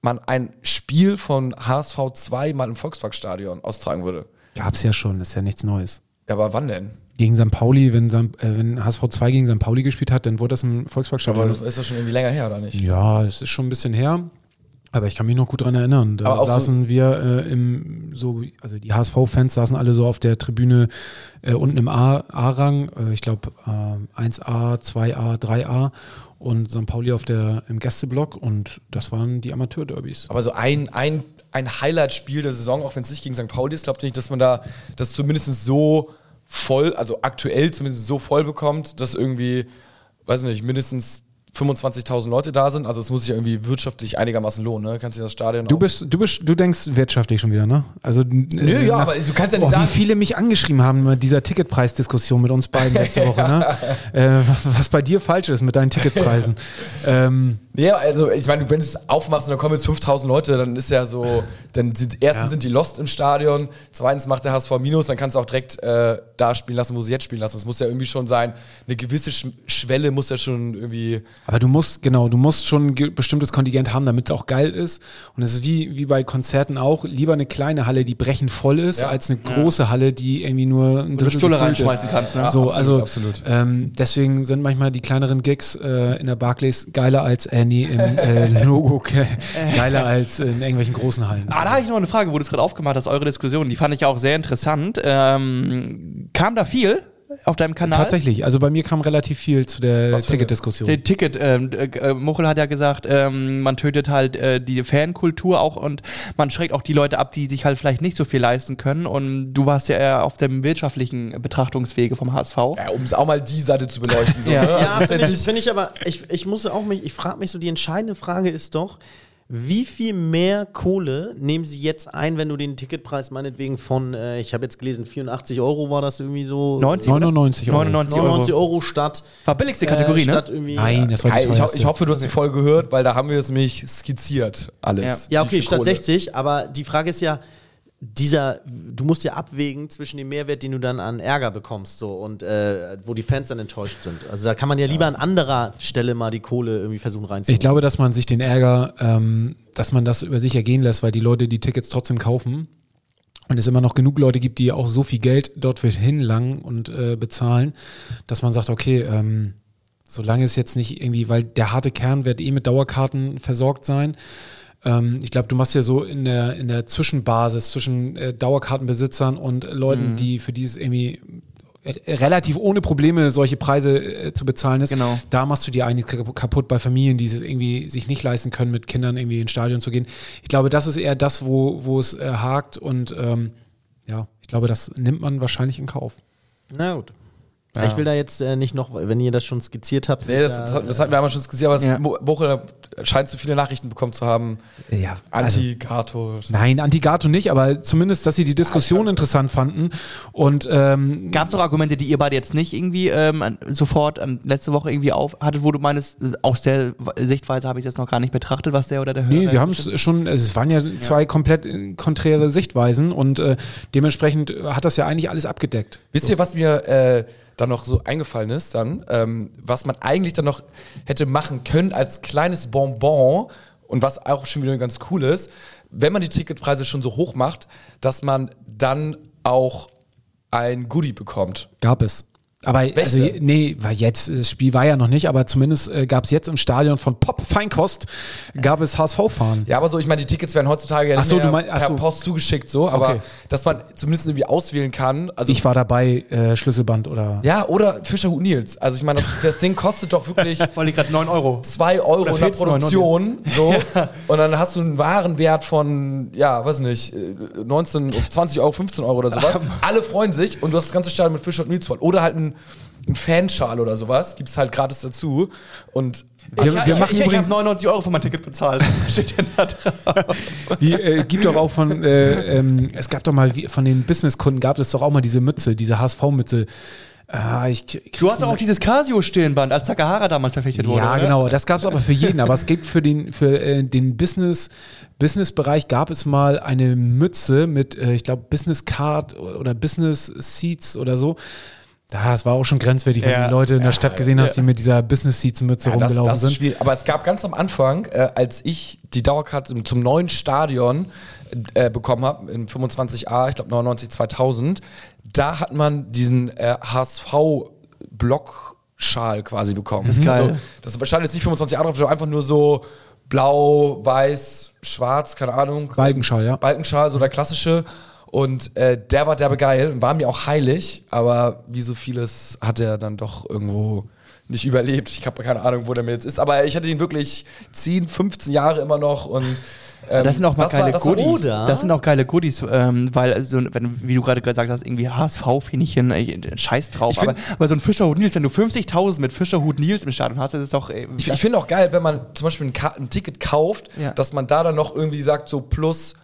man ein Spiel von HSV 2 mal im Volksparkstadion austragen würde? Gab's ja schon, das ist ja nichts Neues. Ja, aber wann denn? Gegen St. Pauli, wenn. Äh, wenn HSV 2 gegen St. Pauli gespielt hat, dann wurde das im Aber Volksparkstadion. das ist doch schon irgendwie länger her, oder nicht? Ja, es ist schon ein bisschen her. Aber ich kann mich noch gut dran erinnern. Da so- saßen wir äh, im, so, also die HSV-Fans saßen alle so auf der Tribüne äh, unten im A-Rang, äh, ich glaube äh, 1A, 2A, 3A und St. Pauli auf der, im Gästeblock und das waren die Amateur-Derbys. Aber so ein, ein, ein Highlight-Spiel der Saison, auch wenn es nicht gegen St. Pauli ist, glaubt ihr nicht, dass man da das zumindest so voll, also aktuell zumindest so voll bekommt, dass irgendwie, weiß nicht, mindestens 25.000 Leute da sind. Also es muss sich ja irgendwie wirtschaftlich einigermaßen lohnen, ne? Kannst du das Stadion Du bist, du bist, du denkst wirtschaftlich schon wieder, ne? Also Nö, ja, aber du kannst ja nicht oh, sagen- Wie viele mich angeschrieben haben mit dieser Ticketpreisdiskussion mit uns beiden letzte Woche, ne? Äh, was bei dir falsch ist mit deinen Ticketpreisen. ähm, Nee, also ich meine, wenn du es aufmachst und dann kommen jetzt 5000 Leute, dann ist ja so, dann sind erstens Ja. sind die lost im Stadion, zweitens macht der HSV Minus, dann kannst du auch direkt äh, da spielen lassen, wo sie jetzt spielen lassen. Das muss ja irgendwie schon sein, eine gewisse Sch Schwelle muss ja schon irgendwie. Aber du musst, genau, du musst schon ein bestimmtes Kontingent haben, damit es auch geil ist. Und es ist wie, wie bei Konzerten auch, lieber eine kleine Halle, die brechend voll ist, Ja. als eine große Halle, die irgendwie nur ein Drittel Stulle reinschmeißen ist. kannst, ne? So, absolut, also absolut. Ähm, deswegen sind manchmal die kleineren Gigs äh, in der Barclays geiler als, äh, nee, im äh, Logo ge- geiler als in irgendwelchen großen Hallen. Ah, da habe ich noch eine Frage, wo du es gerade aufgemacht hast, eure Diskussion. Die fand ich auch sehr interessant. Ähm, kam da viel auf deinem Kanal? Tatsächlich, also bei mir kam relativ viel zu der Ticketdiskussion. Der Ticket, ähm, äh, Muchel hat ja gesagt, ähm, man tötet halt äh, die Fankultur auch und man schreckt auch die Leute ab, die sich halt vielleicht nicht so viel leisten können. Und du warst ja eher auf dem wirtschaftlichen Betrachtungswege vom HSV. Ja, um es auch mal die Seite zu beleuchten. So, Ja. ne? Ja, Also finde ich, find ich aber, ich, ich muss auch mich, ich frage mich so, die entscheidende Frage ist doch, wie viel mehr Kohle nehmen sie jetzt ein, wenn du den Ticketpreis meinetwegen von, äh, ich habe jetzt gelesen, 84 Euro war das irgendwie so? 90 oder? 99 Euro. 99 99 Euro. Euro statt. War billigste Kategorie, äh, ne? statt irgendwie, Nein, das war die ich, ho ich hoffe, du hast die Folge gehört, weil da haben wir es nämlich skizziert, alles. Ja, Wie okay, statt Kohle. 60, aber die Frage ist ja, dieser, du musst ja abwägen zwischen dem Mehrwert, den du dann an Ärger bekommst, so und äh, wo die Fans dann enttäuscht sind. Also da kann man ja lieber an anderer Stelle mal die Kohle irgendwie versuchen reinzuholen. Ich glaube, dass man sich den Ärger, ähm, dass man das über sich ergehen lässt, weil die Leute die Tickets trotzdem kaufen und es immer noch genug Leute gibt, die auch so viel Geld dort für hinlangen und äh, bezahlen, dass man sagt, okay, ähm, solange es jetzt nicht irgendwie, weil der harte Kern wird eh mit Dauerkarten versorgt sein. Ähm, ich glaube, du machst ja so in der, in der Zwischenbasis zwischen äh, Dauerkartenbesitzern und Leuten, Mhm. die für die es irgendwie äh, relativ ohne Probleme solche Preise äh, zu bezahlen ist. Genau. Da machst du dir eigentlich kaputt bei Familien, die es irgendwie sich nicht leisten können, mit Kindern irgendwie ins Stadion zu gehen. Ich glaube, das ist eher das, wo, wo es äh, hakt und ähm, ja, ich glaube, das nimmt man wahrscheinlich in Kauf. Na gut. Ich will da jetzt äh, nicht noch, wenn ihr das schon skizziert habt. Nee, das, das, hat- das hatten wir einmal schon skizziert, aber Ja. ja. Bochum scheint zu viele Nachrichten bekommen zu haben. Ja, also Anti-Gato. Nein, Antigato nicht, aber zumindest, dass sie die Diskussion interessant fanden. Und ähm, Gab es auch Argumente, die ihr beide jetzt nicht irgendwie ähm, sofort an, letzte Woche irgendwie auf hattet, wo du meinst, aus der Sichtweise habe ich jetzt noch gar nicht betrachtet, was der oder der Nee, Hörer wir haben es schon, also es waren ja zwei komplett äh, konträre Sichtweisen und äh, dementsprechend hat das ja eigentlich alles abgedeckt. Wisst ihr, was mir äh, dann noch so eingefallen ist, dann, ähm, was man eigentlich dann noch hätte machen können als kleines Bonbon und was auch schon wieder ganz cool ist, wenn man die Ticketpreise schon so hoch macht, dass man dann auch ein Goodie bekommt. Gab es. Aber also, nee, war jetzt, das Spiel war ja noch nicht, aber zumindest äh, gab es jetzt im Stadion von Pop Feinkost, gab es HSV-Fahren. Ja, aber so, ich meine, die Tickets werden heutzutage ja nicht so, mehr du mein- per so. Post zugeschickt, so, aber Okay. dass man zumindest irgendwie auswählen kann. Also Ich war dabei, äh, Schlüsselband oder. ja, oder Fischerhut Nils. Also ich meine, das, das Ding kostet doch wirklich Wollte ich gerade 9 Euro. 2 Euro in der 14,99. Produktion. So. Und dann hast du einen Warenwert von, ja, weiß nicht, äh, 19, 20 Euro, 15 Euro oder sowas. Alle freuen sich und du hast das ganze Stadion mit Fischer und Nils voll. Oder halt ein, ein Fanschal oder sowas. Gibt es halt gratis dazu. Und Wir, ich, wir ich, machen ich, ich übrigens, habe 99 Euro für mein Ticket bezahlt. Steht ja da drauf. wie, äh, gibt doch auch von, äh, ähm, es gab doch mal, wie, von den Businesskunden gab es doch auch mal diese Mütze, diese HSV-Mütze. Ah, ich, Du hast doch auch dieses Casio-Stirnband, als Takahara damals verpflichtet wurde. Ja, oder? genau. Das gab es aber für jeden. Aber es gibt für den, für, äh, den Business, Business-Bereich gab es mal eine Mütze mit, äh, ich glaube, Business Card oder Business Seats oder so. Das war auch schon grenzwertig, wenn Ja. du die Leute in der Stadt gesehen hast, die mit dieser Business Seats Mütze Ja, das, rumgelaufen das ist sind. schwierig. Aber es gab ganz am Anfang, äh, als ich die Dauerkarte zum neuen Stadion äh, bekommen habe, in 25a, ich glaube 99 2000, da hat man diesen äh, HSV-Blockschal quasi bekommen. Das ist geil. Also, das stand jetzt nicht 25a drauf, sondern einfach nur so blau, weiß, schwarz, keine Ahnung. Balkenschal, ja. Balkenschal, so der klassische. Und äh, der war derbe geil und war mir auch heilig, aber wie so vieles hat er dann doch irgendwo nicht überlebt. Ich habe keine Ahnung, wo der mir jetzt ist. Aber ich hatte ihn wirklich 10, 15 Jahre immer noch und ähm, Das sind auch mal das war- geile das war- Goodies. Oder? Das sind auch geile Goodies, ähm, weil, also, wenn, wie du gerade gesagt hast, irgendwie HSV-Fähnchen, äh, Scheiß drauf. Find- aber, aber so ein Fischerhut Nils, wenn du 50.000 mit Fischerhut Nils im Stadion hast, das ist doch. Äh, Ich, ich finde auch geil, wenn man zum Beispiel ein, ein Ticket kauft, Ja. dass man da dann noch irgendwie sagt, so plus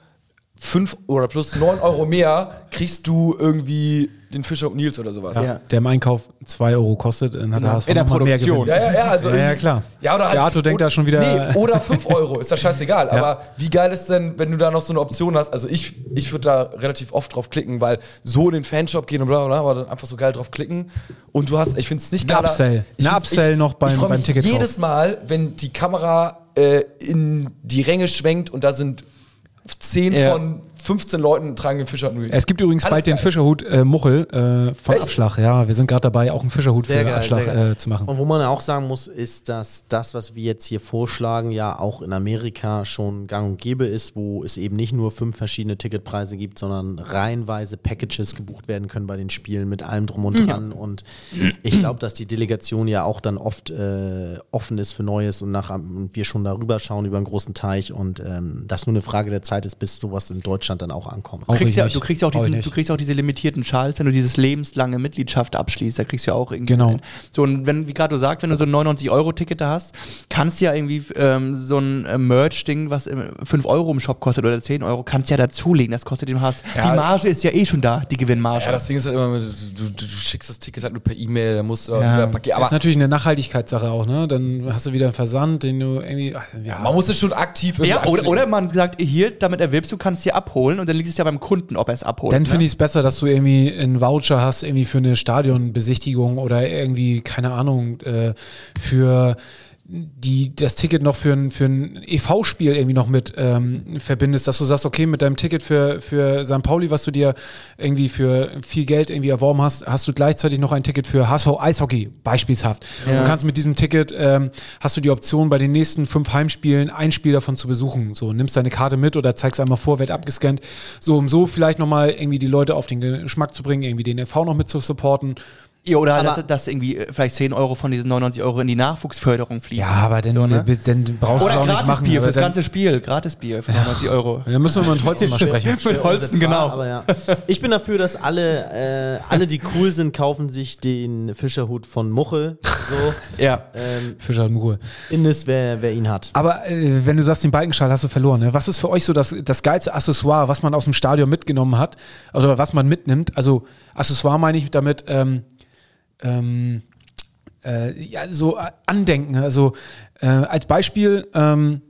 5 oder plus 9 Euro mehr kriegst du irgendwie den Fischer und Nils oder sowas. Ja. Der im Einkauf 2 Euro kostet, dann hat der HSV in der mehr Produktion. Gewinn. Ja, ja, ja, also Ja, ja, klar. Ja, oder halt, Der Arthur denkt da schon wieder- Nee, oder 5 Euro, ist das scheißegal. Aber wie geil ist denn, wenn du da noch so eine Option hast? Also ich, ich würde da relativ oft drauf klicken, weil so in den Fanshop gehen und bla bla, bla aber dann einfach so geil drauf klicken. Und du hast, ich finde es nicht geiler- Upsell. Ich Ein find's- Upsell ich, noch beim- ich beim Ticketkauf. Jedes Mal, wenn die Kamera äh, in die Ränge schwenkt und da sind 10 Ja. von 15 Leuten tragen den Fischer und Nils. Es gibt übrigens Alles bald den geil. Fischerhut äh, Muchel äh, von Echt? Abschlag. Ja, wir sind gerade dabei, auch einen Fischerhut Sehr für geil, Abschlag äh, zu machen. Und wo man auch sagen muss, ist, dass das, was wir jetzt hier vorschlagen, ja auch in Amerika schon gang und gäbe ist, wo es eben nicht nur fünf verschiedene Ticketpreise gibt, sondern reihenweise Packages gebucht werden können bei den Spielen mit allem drum und dran. Und ich glaube, dass die Delegation ja auch dann oft äh, offen ist für Neues und, nach, und wir schon darüber schauen über einen großen Teich und ähm, das nur eine Frage der Zeit ist, bis sowas in Deutschland dann auch ankommt. Du kriegst, ja, du, kriegst ja auch diesen, du kriegst ja auch diese limitierten Schals, wenn du dieses lebenslange Mitgliedschaft abschließt, da kriegst du ja auch irgendwie. Genau. einen. So, und wenn, wie gerade du sagst, wenn du so ein 99-Euro-Ticket da hast, kannst du ja irgendwie ähm, so ein äh, Merch-Ding, was äh, 5 Euro im Shop kostet oder 10 Euro, kannst du ja dazulegen. Das kostet dem Hast. Ja. die Marge ist ja eh schon da, die Gewinnmarge. ja, das Ding ist halt immer, du, du, du schickst das Ticket halt nur per E-Mail, dann musst du Ja. wieder Paket. Das Aber ist natürlich eine Nachhaltigkeitssache auch, ne? Dann hast du wieder einen Versand, den du irgendwie. ach, Ja, man muss es schon aktiv irgendwie ja, oder, oder man sagt, hier, damit erwirbst du, kannst hier abholen und dann liegt es ja beim Kunden, ob er es abholt. Dann ne? finde ich es besser, dass du irgendwie einen Voucher hast, irgendwie für eine Stadionbesichtigung oder irgendwie, keine Ahnung, äh, für die das Ticket noch für ein, für ein EV-Spiel irgendwie noch mit ähm, verbindest, dass du sagst, okay, mit deinem Ticket für, für St. Pauli, was du dir irgendwie für viel Geld irgendwie erworben hast, hast du gleichzeitig noch ein Ticket für HSV Eishockey, beispielshaft. Du kannst mit diesem Ticket, ähm, hast du die Option, bei den nächsten fünf Heimspielen ein Spiel davon zu besuchen. So, nimmst deine Karte mit oder zeigst einmal vor, wird abgescannt. So, um so vielleicht nochmal irgendwie die Leute auf den Geschmack zu bringen, irgendwie den EV noch mit zu supporten. Ja, oder Aber- dass, dass irgendwie äh, vielleicht 10 Euro von diesen 99 Euro in die Nachwuchsförderung fließen. Ja, aber dann, So, ne? dann brauchst du es Oder auch nicht machen. Gratisbier aber fürs ganze Spiel. Gratisbier für 99 Euro. dann müssen wir mit Holzen mal sprechen. Mit Holsten, genau. Aber ja. Ich bin dafür, dass alle, äh, alle, die cool sind, kaufen sich den Fischerhut von Muchel. So. Ja. ähm, Fischer in Ruhe. Innes, wer, wer ihn hat. Aber äh, wenn du sagst, den Balkenschal hast du verloren, ne? was ist für euch so das, das geilste Accessoire, was man aus dem Stadion mitgenommen hat? Also was man mitnimmt? Also Accessoire meine ich damit, ähm, ähm, äh, ja, so äh, Andenken. Also äh, als Beispiel, ähm,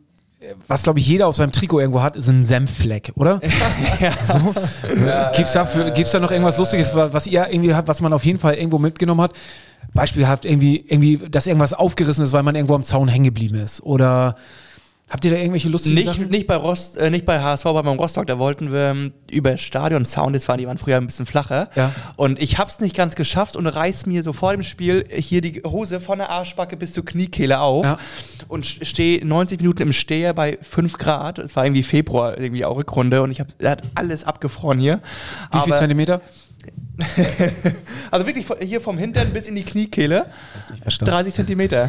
was glaube ich jeder auf seinem Trikot irgendwo hat, ist ein Senffleck, oder? so? gibt's, da für, gibt's da noch irgendwas Lustiges, wa- was ihr irgendwie habt, was man auf jeden Fall irgendwo mitgenommen hat? Beispielhaft irgendwie, irgendwie, dass irgendwas aufgerissen ist, weil man irgendwo am Zaun hängen geblieben ist. Oder Habt ihr da irgendwelche lustigen Nicht, Sachen? nicht bei Rost, äh, nicht bei HSV, aber beim Rostock, da wollten wir ähm, über Stadion Sound, jetzt waren die waren früher ein bisschen flacher. Ja. Und ich hab's nicht ganz geschafft und reiß mir so vor dem Spiel hier die Hose von der Arschbacke bis zur Kniekehle auf Ja. und stehe 90 Minuten im Steher bei 5 Grad. Es war irgendwie Februar, irgendwie auch Rückrunde und ich habe hat alles abgefroren hier. Wie viel Aber- Zentimeter? Also wirklich von, hier vom Hintern bis in die Kniekehle. Verstanden. 30 Zentimeter.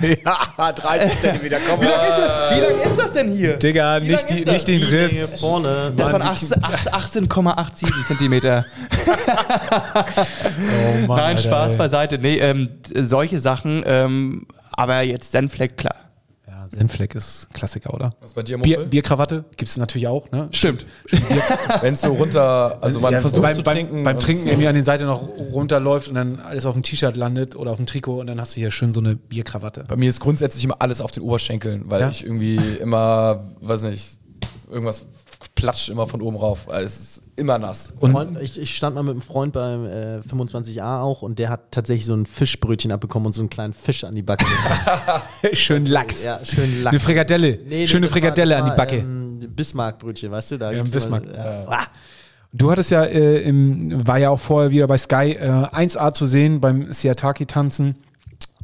ja, 30 Zentimeter, komm Wie lang, ist das, wie lang ist das denn hier? Digga, nicht, die, nicht den Die Riss. vorne. Das waren 18 8 18,87 Zentimeter. Oh Mann, Nein, Alter, Spaß ey. beiseite. Nee, ähm, solche Sachen, ähm, aber jetzt Senfleck, klar. Senfleck ist Klassiker, oder? Was bei dir, Bier? Bierkrawatte gibt es natürlich auch, ne? Stimmt. Wenn es so runter, also man Ja, versucht beim, zu beim, trinken. Beim Trinken irgendwie an den Seite noch runterläuft und dann alles auf dem T-Shirt landet oder auf dem Trikot und dann hast du hier schön so eine Bierkrawatte. Bei mir ist grundsätzlich immer alles auf den Oberschenkeln, weil Ja? ich irgendwie immer, weiß nicht, irgendwas platscht immer von oben rauf. Also es ist immer nass. Und Freund, ich, ich stand mal mit einem Freund beim äh, 25a auch und der hat tatsächlich so ein Fischbrötchen abbekommen und so einen kleinen Fisch an die Backe. schön Lachs. ja, schön Lachs. Eine Frikadelle. Nee, nee, Schöne war- Frikadelle das an die war, Backe. Ähm, Bismarck-Brötchen, weißt du? Da Ja, Bismarck. Immer, ja. Ah, Du hattest ja äh, im, war ja auch vorher wieder bei Sky äh, 1A zu sehen beim Siataki-Tanzen.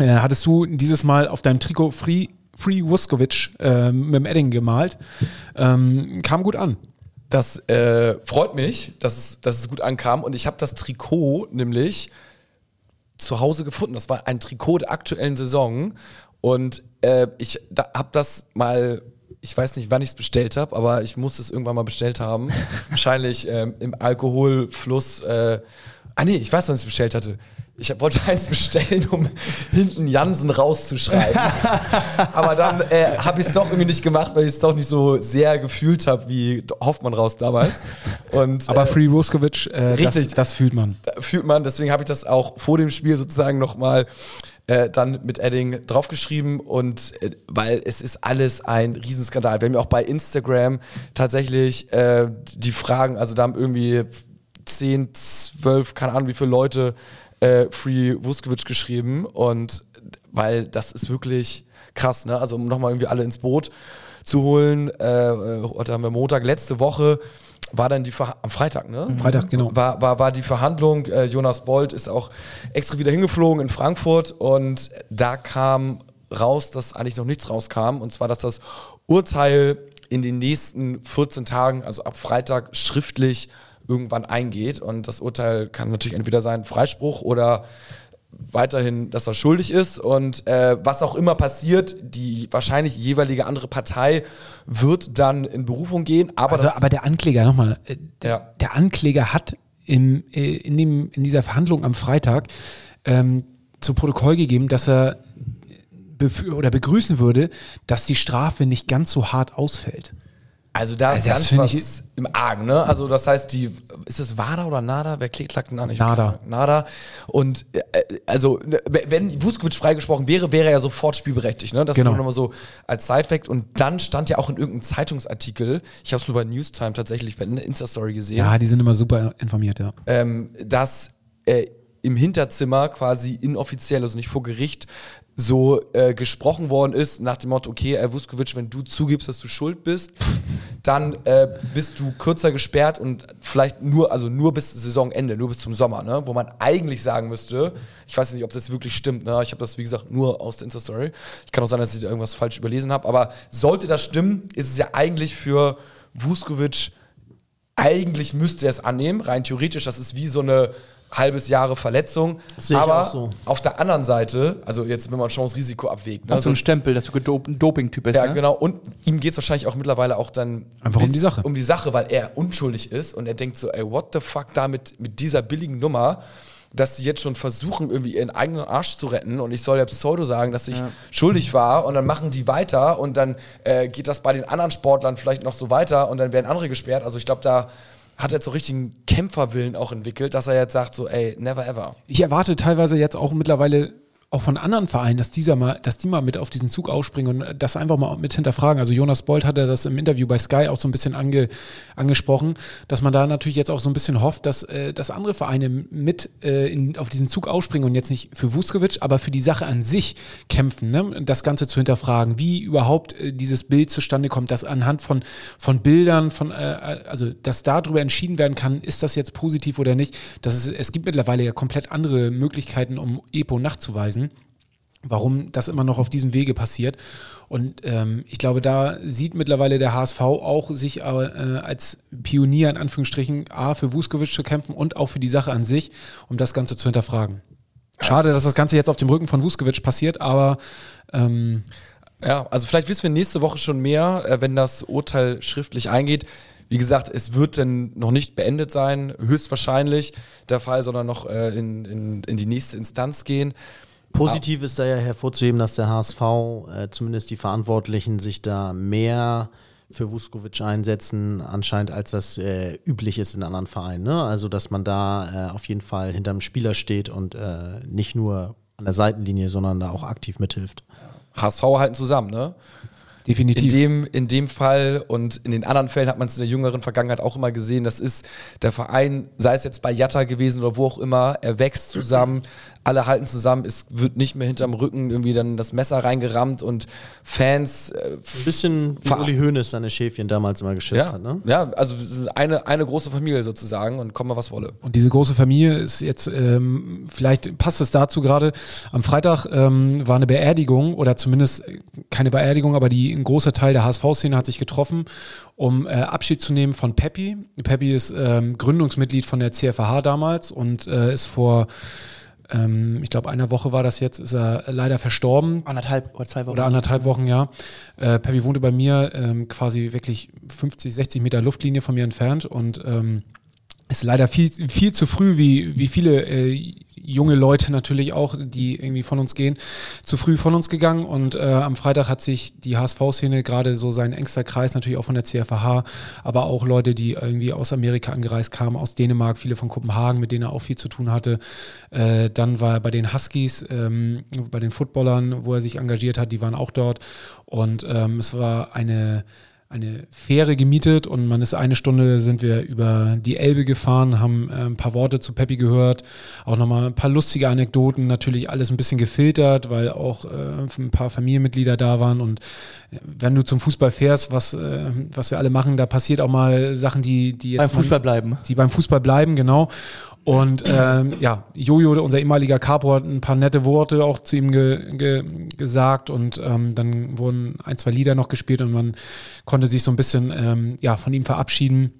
Äh, hattest du dieses Mal auf deinem Trikot Free, Free Vuskovic äh, mit dem Edding gemalt. Ähm, kam gut an. Das äh, freut mich, dass es, dass es gut ankam. Und ich habe das Trikot nämlich zu Hause gefunden. Das war ein Trikot der aktuellen Saison. Und äh, ich da, habe das mal, ich weiß nicht, wann ich es bestellt habe, aber ich muss es irgendwann mal bestellt haben. Wahrscheinlich ähm, im Alkoholfluss. Äh, ah nee, ich weiß, wann ich es bestellt hatte. Ich wollte eins bestellen, um hinten Jansen rauszuschreiben. Aber dann äh, habe ich es doch irgendwie nicht gemacht, weil ich es doch nicht so sehr gefühlt habe wie Hoffmann raus damals. Und, Aber äh, Free Vuskovic, äh, richtig. Das, das fühlt man. fühlt man, deswegen habe ich das auch vor dem Spiel sozusagen nochmal äh, dann mit Edding draufgeschrieben und äh, weil es ist alles ein Riesenskandal. Wir haben ja auch bei Instagram tatsächlich äh, die Fragen, also da haben irgendwie 10, 12, keine Ahnung wie viele Leute äh, Free Vuskovic geschrieben und weil das ist wirklich krass, ne? Also um nochmal irgendwie alle ins Boot zu holen. Äh, heute haben wir Montag, letzte Woche war dann die Ver am Freitag, ne? Freitag, genau. War, war, war die Verhandlung. Äh, Jonas Bold ist auch extra wieder hingeflogen in Frankfurt und da kam raus, dass eigentlich noch nichts rauskam. Und zwar, dass das Urteil in den nächsten 14 Tagen, also ab Freitag, schriftlich irgendwann eingeht. Und das Urteil kann natürlich entweder sein Freispruch oder weiterhin, dass er schuldig ist und äh, was auch immer passiert, die wahrscheinlich jeweilige andere Partei wird dann in Berufung gehen, aber, Also, aber der Ankläger, nochmal, äh, Ja. der Ankläger hat im, äh, in, dem, in dieser Verhandlung am Freitag ähm, zu Protokoll gegeben, dass er oder begrüßen würde, dass die Strafe nicht ganz so hart ausfällt. Also da ist Also das ganz was ich- im Argen, ne? Also das heißt, die ist es WADA oder NADA? Wer klagt denn an? NADA. NADA. Und äh, also ne, wenn Vuskovic freigesprochen wäre, wäre er ja sofort spielberechtigt, ne? Das Genau. nur nochmal so als Sidefact. Und dann stand ja auch in irgendeinem Zeitungsartikel, ich habe es nur bei Newstime tatsächlich bei einer Insta-Story gesehen, Ja, die sind immer super informiert, ja. ähm, dass äh, im Hinterzimmer quasi inoffiziell, also nicht vor Gericht, so äh, gesprochen worden ist nach dem Motto, okay, Herr Vuskovic, wenn du zugibst, dass du schuld bist, dann äh, bist du kürzer gesperrt und vielleicht nur, also nur bis Saisonende, nur bis zum Sommer, ne? wo man eigentlich sagen müsste, ich weiß nicht, ob das wirklich stimmt, ne? ich habe das, wie gesagt, nur aus der Insta-Story, ich kann auch sein, dass ich da irgendwas falsch überlesen habe, aber sollte das stimmen, ist es ja eigentlich für Vuskovic eigentlich müsste er es annehmen, rein theoretisch, das ist wie so eine halbes Jahre Verletzung. sehe ich Aber auch so. auf der anderen Seite, also jetzt, wenn man Chance-Risiko abwägt, ne, Hast du einen Stempel, dass du ein Doping-Typ bist, ja, ne? genau. Und ihm geht es wahrscheinlich auch mittlerweile auch dann Einfach um die Sache. Um die Sache, weil er unschuldig ist und er denkt so, ey, what the fuck da mit, mit dieser billigen Nummer, dass sie jetzt schon versuchen, irgendwie ihren eigenen Arsch zu retten und ich soll ja Pseudo sagen, dass ich schuldig war und dann machen die weiter und dann äh, geht das bei den anderen Sportlern vielleicht noch so weiter und dann werden andere gesperrt. Also ich glaube, da hat er jetzt so richtigen Kämpferwillen auch entwickelt, dass er jetzt sagt so, ey, never ever. Ich erwarte teilweise jetzt auch mittlerweile auch von anderen Vereinen, dass dieser mal, dass die mal mit auf diesen Zug aufspringen und das einfach mal mit hinterfragen. Also Jonas Bolt hatte das im Interview bei Sky auch so ein bisschen ange, angesprochen, dass man da natürlich jetzt auch so ein bisschen hofft, dass, äh, dass andere Vereine mit äh, in, auf diesen Zug aufspringen und jetzt nicht für Vuskovic, aber für die Sache an sich kämpfen, ne? das Ganze zu hinterfragen, wie überhaupt äh, dieses Bild zustande kommt, dass anhand von, von Bildern, von, äh, also dass darüber entschieden werden kann, ist das jetzt positiv oder nicht. Das ist, es gibt mittlerweile ja komplett andere Möglichkeiten, um EPO nachzuweisen warum das immer noch auf diesem Wege passiert. Und ähm, ich glaube, da sieht mittlerweile der HSV auch sich äh, als Pionier in Anführungsstrichen A für Vuskovic zu kämpfen und auch für die Sache an sich, um das Ganze zu hinterfragen. Schade, dass das Ganze jetzt auf dem Rücken von Vuskovic passiert, aber ähm, ja, also vielleicht wissen wir nächste Woche schon mehr, äh, wenn das Urteil schriftlich eingeht. Wie gesagt, es wird denn noch nicht beendet sein, höchstwahrscheinlich der Fall, sondern noch äh, in, in, in die nächste Instanz gehen. Positiv ist da ja hervorzuheben, dass der HSV, äh, zumindest die Verantwortlichen, sich da mehr für Vuskovic einsetzen, anscheinend als das äh, üblich ist in anderen Vereinen. Ne? Also, dass man da äh, auf jeden Fall hinterm Spieler steht und äh, nicht nur an der Seitenlinie, sondern da auch aktiv mithilft. HSV halten zusammen, ne? definitiv. In dem, in dem Fall und in den anderen Fällen hat man es in der jüngeren Vergangenheit auch immer gesehen, das ist der Verein, sei es jetzt bei Jatta gewesen oder wo auch immer, er wächst zusammen, alle halten zusammen, es wird nicht mehr hinterm Rücken irgendwie dann das Messer reingerammt und Fans. Äh, Ein bisschen wie Uli Hoeneß seine Schäfchen damals immer geschützt ja, hat. Ne? ja, also eine, eine große Familie sozusagen und komme was wolle. Und diese große Familie ist jetzt, ähm, vielleicht passt es dazu gerade, am Freitag ähm, war eine Beerdigung oder zumindest äh, keine Beerdigung, aber die, ein großer Teil der HSV-Szene hat sich getroffen, um äh, Abschied zu nehmen von Peppi. Peppi ist ähm, Gründungsmitglied von der CFH damals und äh, ist vor, ähm, ich glaube, einer Woche war das jetzt, ist er leider verstorben. Anderthalb oder zwei Wochen. Oder anderthalb Wochen, ja. Äh, Peppi wohnte bei mir ähm, quasi wirklich 50, 60 Meter Luftlinie von mir entfernt und ähm, ist leider viel, viel zu früh, wie, wie viele äh, junge Leute natürlich auch, die irgendwie von uns gehen, zu früh von uns gegangen. Und äh, am Freitag hat sich die HSV-Szene, gerade so sein engster Kreis, natürlich auch von der CFH, aber auch Leute, die irgendwie aus Amerika angereist kamen, aus Dänemark, viele von Kopenhagen, mit denen er auch viel zu tun hatte. Äh, dann war er bei den Huskies, ähm, bei den Footballern, wo er sich engagiert hat, die waren auch dort. Und ähm, es war eine eine Fähre gemietet und man ist eine Stunde sind wir über die Elbe gefahren, haben äh, ein paar Worte zu Peppi gehört, auch nochmal ein paar lustige Anekdoten, natürlich alles ein bisschen gefiltert, weil auch äh, ein paar Familienmitglieder da waren und wenn du zum Fußball fährst, was, äh, was wir alle machen, da passiert auch mal Sachen, die, die jetzt Beim Fußball bleiben. die beim Fußball bleiben, genau. Und ähm, ja, Jojo, unser ehemaliger Capo, hat ein paar nette Worte auch zu ihm ge ge gesagt und ähm, dann wurden ein, zwei Lieder noch gespielt und man konnte sich so ein bisschen ähm, ja, von ihm verabschieden.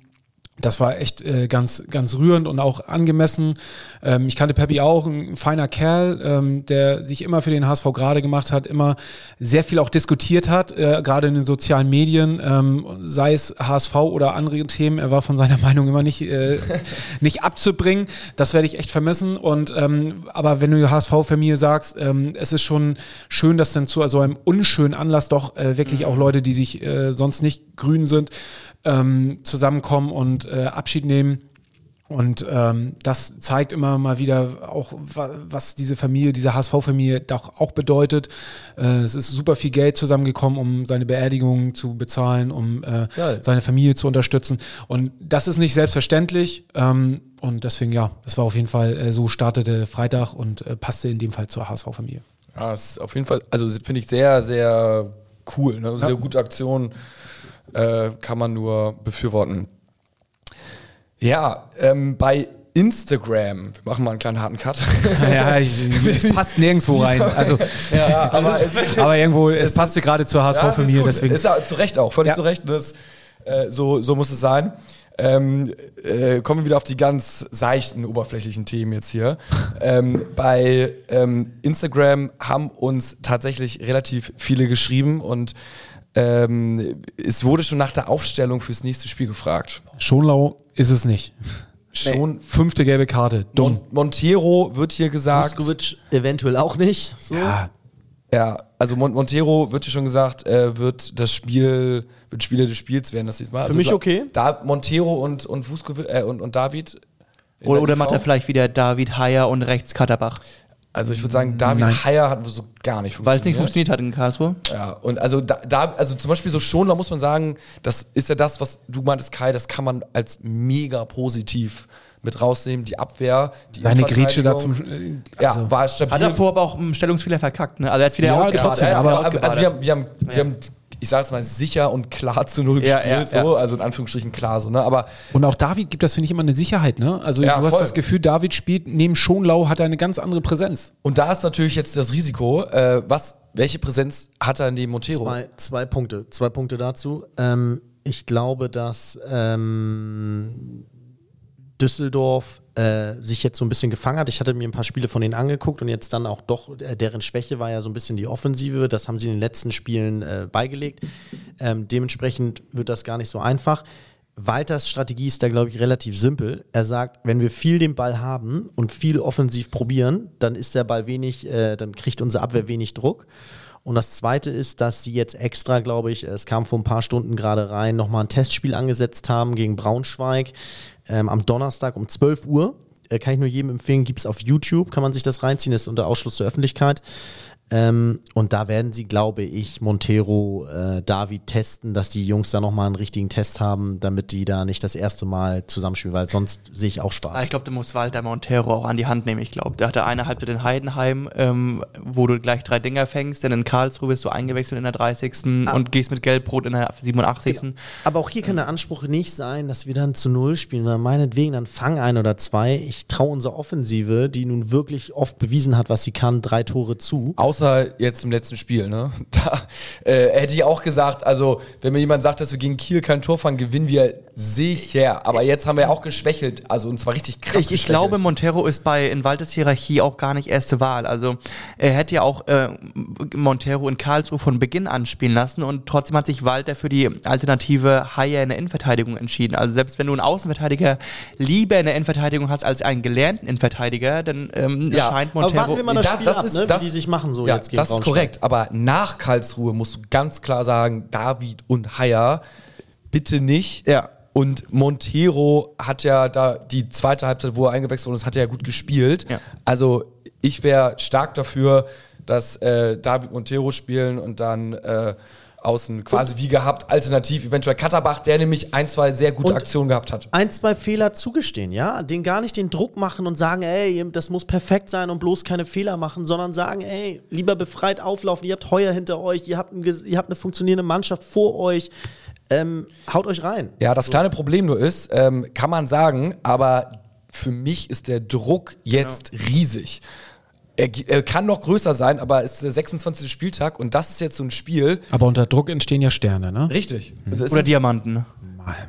Das war echt äh, ganz, ganz rührend und auch angemessen. Ähm, ich kannte Peppi auch, ein feiner Kerl, ähm, der sich immer für den HSV gerade gemacht hat, immer sehr viel auch diskutiert hat, äh, gerade in den sozialen Medien, ähm, sei es HSV oder andere Themen. Er war von seiner Meinung immer nicht, äh, nicht abzubringen. Das werde ich echt vermissen. Und ähm, aber wenn du HSV-Familie sagst, ähm, es ist schon schön, dass dann zu so einem unschönen Anlass doch äh, wirklich auch Leute, die sich äh, sonst nicht grün sind, ähm, zusammenkommen und äh, Abschied nehmen. Und ähm, das zeigt immer mal wieder auch, wa- was diese Familie, diese HSV-Familie doch auch bedeutet. Äh, es ist super viel Geld zusammengekommen, um seine Beerdigung zu bezahlen, um äh, Geil. seine Familie zu unterstützen. Und das ist nicht selbstverständlich. Ähm, und deswegen, ja, das war auf jeden Fall, äh, so startete Freitag und äh, passte in dem Fall zur HSV-Familie. Ja, das ist auf jeden Fall, also finde ich sehr, sehr cool. Ne? Sehr gute Aktion. Äh, kann man nur befürworten. Ja, ähm, bei Instagram, wir machen mal einen kleinen harten Cut. ja, ich, es passt nirgendwo rein. Also, ja, aber es, aber irgendwo, es passte gerade zur Ja, das HSV-Familie, ist gut. deswegen. Ist ja zu Recht auch, völlig Ja. zu Recht. Das, äh, so, so muss es sein. Ähm, äh, kommen wir wieder auf die ganz seichten, oberflächlichen Themen jetzt hier. ähm, bei ähm, Instagram haben uns tatsächlich relativ viele geschrieben und ähm, es wurde schon nach der Aufstellung fürs nächste Spiel gefragt. Schonlau ist es nicht. Schon Fünfte gelbe Karte. Dumm. Mon Montero wird hier gesagt. Vuskovic eventuell auch nicht. So. Ja, Ja, also Mon Montero wird hier schon gesagt, äh, wird das Spiel, wird Spieler des Spiels werden das diesmal. Für also mich okay. Da Montero und und, Vuskovic, äh, und, und David. Oder, der oder macht er vielleicht wieder David Heyer und rechts Katterbach? Also ich würde sagen, David Nein. Heyer hat so gar nicht Weil es nicht funktioniert. funktioniert hat in Karlsruhe. Ja, und also da, da, also zum Beispiel so schon, da muss man sagen, das ist ja das, was du meintest, Kai, das kann man als mega positiv mit rausnehmen. Die Abwehr, die Seine Grätsche da zum. äh, Ja, also- war stabil. Hat davor aber auch einen Stellungsfehler verkackt, ne? Also er hat wieder Ja, ausgebadet. trotzdem, Er aber- wieder also wir haben, wir haben, wir haben ich sage es mal, sicher und klar zu null Ja, gespielt, ja, so, ja. also in Anführungsstrichen klar so, ne? Aber Und auch David gibt das, finde ich, immer eine Sicherheit, ne? Also Ja, du hast voll. das Gefühl, David spielt neben Schonlau, hat er eine ganz andere Präsenz. und da ist natürlich jetzt das Risiko, äh, was, welche Präsenz hat er neben Montero? Zwei, zwei Punkte. Zwei Punkte dazu. Ähm, ich glaube, dass ähm, Düsseldorf äh, sich jetzt so ein bisschen gefangen hat. Ich hatte mir ein paar Spiele von denen angeguckt und jetzt dann auch doch, äh, deren Schwäche war ja so ein bisschen die Offensive. Das haben sie in den letzten Spielen äh, beigelegt. Ähm, dementsprechend wird das gar nicht so einfach. Walters Strategie ist da, glaube ich, relativ simpel. Er sagt, wenn wir viel den Ball haben und viel offensiv probieren, dann ist der Ball wenig, äh, dann kriegt unsere Abwehr wenig Druck. Und das Zweite ist, dass sie jetzt extra, glaube ich, es kam vor ein paar Stunden gerade rein, nochmal ein Testspiel angesetzt haben gegen Braunschweig ähm, am Donnerstag um 12 Uhr. Äh, kann ich nur jedem empfehlen, gibt es auf YouTube, kann man sich das reinziehen, ist unter Ausschluss der Öffentlichkeit. Ähm, und da werden sie, glaube ich, Montero, äh, David testen, dass die Jungs da nochmal einen richtigen Test haben, damit die da nicht das erste Mal zusammenspielen, weil sonst sehe ich auch Ah, schwarz. Ich glaube, der muss Walter Montero auch an die Hand nehmen. Ich glaube, der hatte eine Halbzeit in Heidenheim, ähm, wo du gleich drei Dinger fängst, dann in Karlsruhe bist du eingewechselt in der 30. und gehst mit Gelbrot in der 87. Aber auch hier kann der Anspruch nicht sein, dass wir dann zu Null spielen, sondern meinetwegen dann fang ein oder zwei. Ich traue unserer Offensive, die nun wirklich oft bewiesen hat, was sie kann, drei Tore zu. Außer jetzt im letzten Spiel, ne? Da äh, hätte ich auch gesagt, also wenn mir jemand sagt, dass wir gegen Kiel kein Tor fangen, gewinnen wir sicher. Aber jetzt haben wir ja auch geschwächelt, also und zwar richtig krass. Ich, ich glaube, Montero ist bei in Walters Hierarchie auch gar nicht erste Wahl. Also er hätte ja auch äh, Montero in Karlsruhe von Beginn an spielen lassen und trotzdem hat sich Walter für die Alternative Haier in der Innenverteidigung entschieden. Also selbst wenn du einen Außenverteidiger lieber in der Innenverteidigung hast als einen gelernten Innenverteidiger, dann ähm, Ja, scheint Aber Montero. warten wir mal das Da- Spiel das ab, ist- ne, das- wie die sich machen so ja, jetzt gegen das ist korrekt. Aber nach Karlsruhe musst du ganz klar sagen, David und Haier, bitte nicht. Ja. Und Montero hat ja da die zweite Halbzeit, wo er eingewechselt wurde, das hat er ja gut gespielt. Ja. Also ich wäre stark dafür, dass äh, David Montero spielen und dann äh, außen quasi wie gehabt, alternativ eventuell Katterbach, der nämlich ein, zwei sehr gute Und- Aktionen gehabt hat. ein, zwei Fehler zugestehen, ja, den gar nicht den Druck machen und sagen, ey, das muss perfekt sein und bloß keine Fehler machen, sondern sagen, ey, lieber befreit auflaufen, ihr habt Heuer hinter euch, ihr habt, ein, ihr habt eine funktionierende Mannschaft vor euch, ähm, haut euch rein. Ja, das kleine Problem nur ist, ähm, kann man sagen, aber für mich ist der Druck jetzt riesig. Er, er kann noch größer sein, aber es ist der 26. Spieltag und das ist jetzt so ein Spiel. Aber unter Druck entstehen ja Sterne, ne? Richtig. Also es oder Diamanten.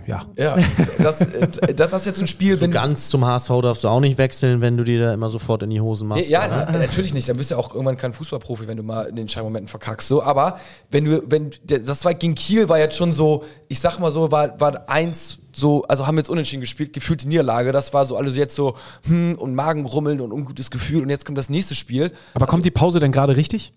Ja. ja, das, äh, das ist jetzt so ein Spiel, wenn du. Ganz zum HSV darfst du auch nicht wechseln, wenn du dir da immer sofort in die Hosen machst. Ja, na, natürlich nicht. Dann bist du ja auch irgendwann kein Fußballprofi, wenn du mal in den Scheinmomenten verkackst. So, aber wenn du, wenn der, das war gegen Kiel war jetzt schon so, ich sag mal so, war, war eins so, also haben wir jetzt unentschieden gespielt, gefühlt die Niederlage. Das war so alles jetzt so, hm, und Magenrummeln und ungutes Gefühl. Und jetzt kommt das nächste Spiel. Aber kommt die Pause denn gerade richtig?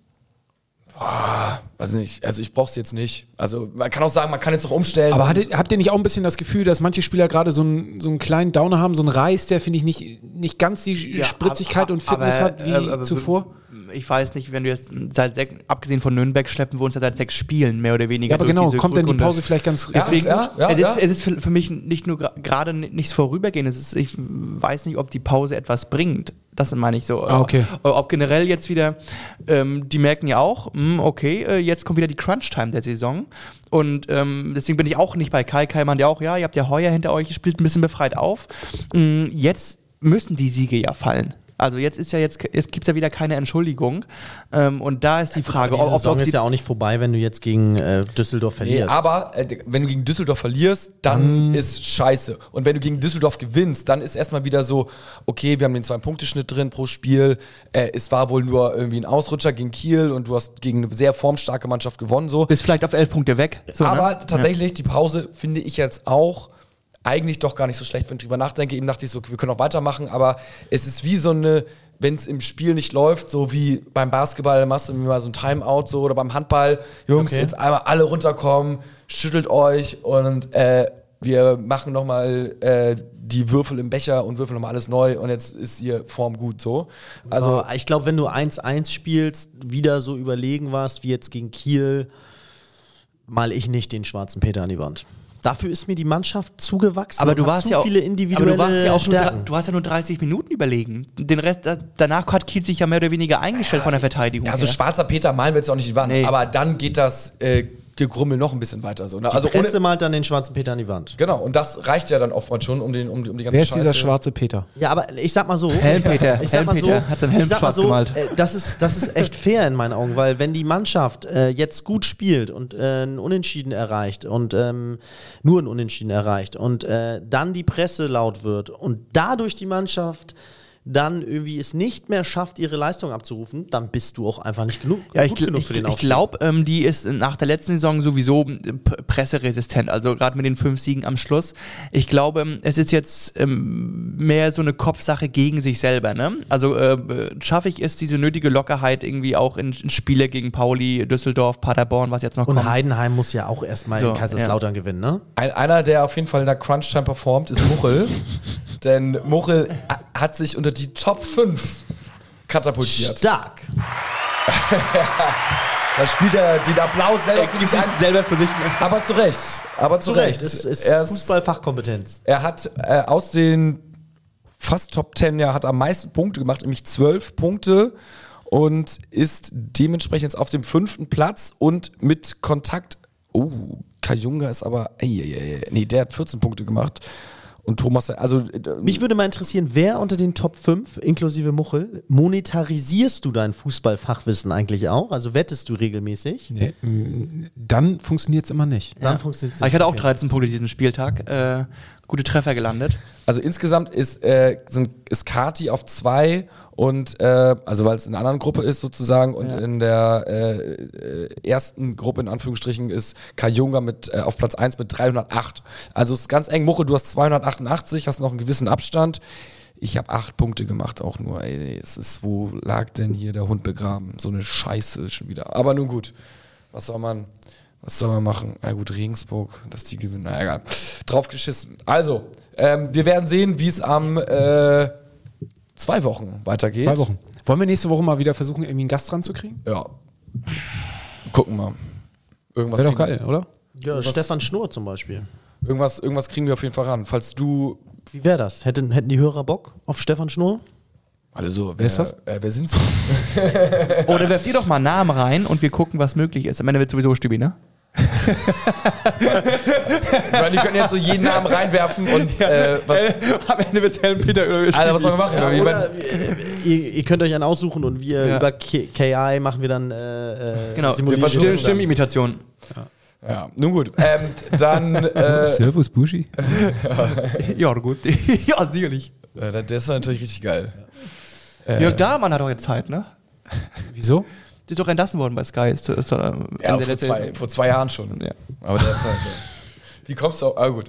Weiß nicht, also ich brauch's jetzt nicht. Also man kann auch sagen, man kann jetzt noch umstellen. Aber hattet, habt ihr nicht auch ein bisschen das Gefühl, dass manche Spieler gerade so einen, so einen kleinen Downer haben, so einen Reis, der, finde ich, nicht, nicht ganz die Spritzigkeit aber- und Fitness aber, hat wie äh, aber- zuvor? Ich weiß nicht, wenn du jetzt seit sechs, abgesehen von Nürnberg schleppen wir uns ja seit sechs Spielen mehr oder weniger. Ja, aber genau, kommt denn die. Pause vielleicht ganz Deswegen, ja, ja, es. Ist, es ist für, für mich nicht nur gerade nichts vorübergehendes. Ich weiß nicht, ob die Pause etwas bringt. Das meine ich so. Ah, okay. Äh, Ob generell jetzt wieder, ähm, die merken ja auch, hm, okay, äh, jetzt kommt wieder die Crunch-Time der Saison. Und ähm, deswegen bin ich auch nicht bei Kai. Kai meint ja auch, ja, ihr habt ja Heuer hinter euch, spielt ein bisschen befreit auf. Mm, Jetzt müssen die Siege ja fallen. Also jetzt ist ja jetzt, jetzt gibt es ja wieder keine Entschuldigung. Ähm, und da ist die Frage, Die ob, ob, ist ja auch nicht vorbei, wenn du jetzt gegen äh, Düsseldorf Nee, verlierst. aber äh, wenn du gegen Düsseldorf verlierst, dann ist scheiße. Und wenn du gegen Düsseldorf gewinnst, dann ist erstmal wieder so, okay, wir haben den Zwei-Punkte-Schnitt drin pro Spiel. Äh, es war wohl nur irgendwie ein Ausrutscher gegen Kiel und du hast gegen eine sehr formstarke Mannschaft gewonnen. So. bist vielleicht auf elf Punkte weg. So, aber ne? tatsächlich, die Pause finde ich jetzt auch eigentlich doch gar nicht so schlecht, wenn ich drüber nachdenke. Eben dachte ich so, wir können auch weitermachen, aber es ist wie so eine, wenn es im Spiel nicht läuft, so wie beim Basketball, dann machst du mal so ein Timeout so oder beim Handball, Jungs, Okay. jetzt einmal alle runterkommen, schüttelt euch und äh, wir machen nochmal äh, die Würfel im Becher und würfeln nochmal alles neu und jetzt ist ihr Form gut so. Also Also ich glaube, wenn du 1-1 spielst, wieder so überlegen warst, wie jetzt gegen Kiel, mal ich nicht den schwarzen Peter an die Wand. Dafür ist mir die Mannschaft zugewachsen. Aber du warst zu ja auch, viele aber individuelle du warst ja auch nur, du hast ja nur 30 Minuten überlegen. Den Rest, da, danach hat Kiel sich ja mehr oder weniger eingestellt von der Verteidigung. Ja, so her. schwarzer Peter malen wir jetzt auch nicht die Wand, Nee. aber dann geht das äh, Gegrummel noch ein bisschen weiter. So, ne? Die Also Presse ohne, malt dann den schwarzen Peter an die Wand. genau, und das reicht ja dann oftmals schon, um, den, um, um die ganze Wer ist dieser schwarze Peter? Ja, aber ich sag mal so. Helmpeter, Ich sag mal so, hat seinen Helm schwarz so gemalt. äh, das, ist, das ist echt fair in meinen Augen, weil wenn die Mannschaft äh, jetzt gut spielt und äh, ein Unentschieden erreicht und ähm, nur ein Unentschieden erreicht und äh, dann die Presse laut wird und dadurch die Mannschaft dann irgendwie es nicht mehr schafft, ihre Leistung abzurufen, dann bist du auch einfach nicht genug, Ja, ich, gut genug ich, für den ich Aufstieg. glaube, ähm, die ist nach der letzten Saison sowieso p- presseresistent, also gerade mit den fünf Siegen am Schluss. Ich glaube, ähm, es ist jetzt ähm, mehr so eine Kopfsache gegen sich selber. Ne? Also äh, schaffe ich es, diese nötige Lockerheit irgendwie auch in, in Spiele gegen Pauli, Düsseldorf, Paderborn, was jetzt noch und kommt. Heidenheim muss ja auch erstmal So, in Kaiserslautern gewinnen, ne? Ein, einer, der auf jeden Fall in der Crunch-Time performt, ist Muchel. Denn Muchel ha- hat sich unter die Top 5 katapultiert. Stark. Da spielt er den Applaus selber für sich selber für sich. Aber zu Recht. Aber zu, Zu Recht. Recht, es ist ist Fußballfachkompetenz. er hat äh, aus den fast Top 10 ja hat am meisten Punkte gemacht, nämlich 12 Punkte und ist dementsprechend jetzt auf dem fünften Platz und mit Kontakt. Oh, Kajunga ist aber. Ey, ey, ey, nee, der hat 14 Punkte gemacht. Und Thomas, also. äh, Mich würde mal interessieren, wer unter den Top 5, inklusive Muchel, monetarisierst du dein Fußballfachwissen eigentlich auch? Also wettest du regelmäßig? Nee, dann funktioniert es immer nicht. Dann funktioniert es Aber ich hatte auch okay. 13 Punkte diesen Spieltag. Äh, gute Treffer gelandet. Also insgesamt ist, äh, sind, ist Kati auf zwei und äh, also weil es in einer anderen Gruppe ist sozusagen und in der äh, äh, ersten Gruppe in Anführungsstrichen ist Kajunga mit äh, auf Platz 1 mit 308. Also es ist ganz eng. Muche, du hast 288, hast noch einen gewissen Abstand. Ich habe acht Punkte gemacht, auch nur. Ey, es ist, wo lag denn hier der Hund begraben? So eine Scheiße schon wieder. Aber nun gut. Was soll man, was soll man machen? Na gut, Regensburg, dass die gewinnen. Na egal. Drauf geschissen. Also, ähm, wir werden sehen, wie es am äh, zwei Wochen weitergeht. Zwei Wochen. Wollen wir nächste Woche mal wieder versuchen, irgendwie einen Gast ranzukriegen? Ja. Gucken wir. Irgendwas, Wäre doch geil, oder? Ja, Stefan Schnurr zum Beispiel. Irgendwas, irgendwas kriegen wir auf jeden Fall ran. Falls du. Wie wäre das? Hätten, hätten die Hörer Bock auf Stefan Schnurr? Also, Wer ist das? Äh, wer sind sie? Oder werft ihr doch mal Namen rein und wir gucken, was möglich ist. Am Ende wird sowieso Stübi, ne? Ich meine, die können jetzt so jeden Namen reinwerfen und. Äh, was, Am Ende wird Helm Peter oder Alter, was sollen wir machen? Ja, oder ihr, ihr könnt euch einen aussuchen und wir Ja. über K KI machen wir dann äh, äh, Genau, simulieren. verstehen- Stimm, Stimmimitation. ja, nun gut. Ähm, dann. Äh, Servus, Buschi. Ja, gut. ja, sicherlich. äh, das war natürlich richtig geil. Jörg Dahlmann hat doch jetzt Zeit, ne? Wieso? Der ist doch entlassen worden bei Sky. Ist, ist, äh, Ja, Ende vor zwei, vor zwei Jahren schon. Ja. Aber derzeit. ja. Wie kommst du auf. Ah, gut.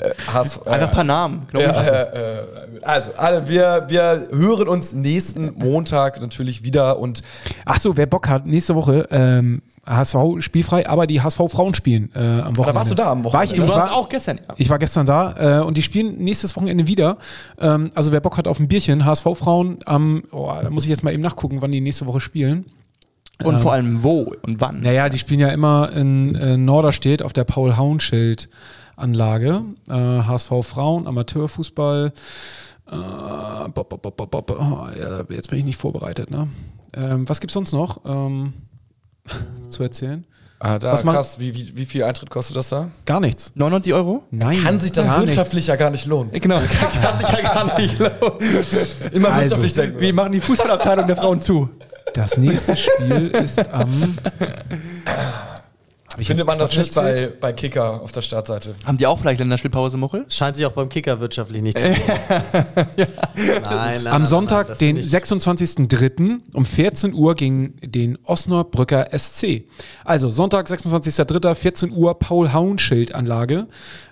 Äh, HSV, Einfach ein paar Namen. Ja, äh, äh, also, alle, wir, wir hören uns nächsten Montag natürlich wieder und Ach so, wer Bock hat, nächste Woche ähm, HSV spielfrei, aber die HSV Frauen spielen äh, am Wochenende. warst du da am War ich, Wochenende? ich, warst war, auch gestern. Ja. ich war gestern da äh, und die spielen nächstes Wochenende wieder. Ähm, also wer Bock hat auf ein Bierchen, HSV Frauen, am, oh, da muss ich jetzt mal eben nachgucken, wann die nächste Woche spielen. Und vor allem wo und wann. Naja, die spielen ja immer in äh, Norderstedt auf der Paul-Haunschild-Anlage. Äh, HSV Frauen, Amateurfußball. Äh, bop, bop, bop, bop, bop. Oh, ja, jetzt bin ich nicht vorbereitet. Ne? Ähm, was gibt's sonst noch ähm, zu erzählen? ah, da, Was macht- krass, wie, wie, wie viel Eintritt kostet das da? Gar nichts. 99 Euro? Nein. Kann sich das gar wirtschaftlich ja gar nicht lohnen. Genau, kann sich ja gar nicht lohnen. Immer Also, wirtschaftlich denken. Wir machen die Fußballabteilung der Frauen zu. Das nächste Spiel ist am. Ich Findet man das nicht bei, bei Kicker auf der Startseite? Haben die auch vielleicht Länderspielpause, Muchel? Scheint sich auch beim Kicker wirtschaftlich nicht zu lohnen. nein, nein, Am Sonntag, nein, den nicht. 26.03. um 14 Uhr gegen den Osnabrücker SC. Also Sonntag, 26.03. 14 Uhr Paul-Haunschild-Anlage.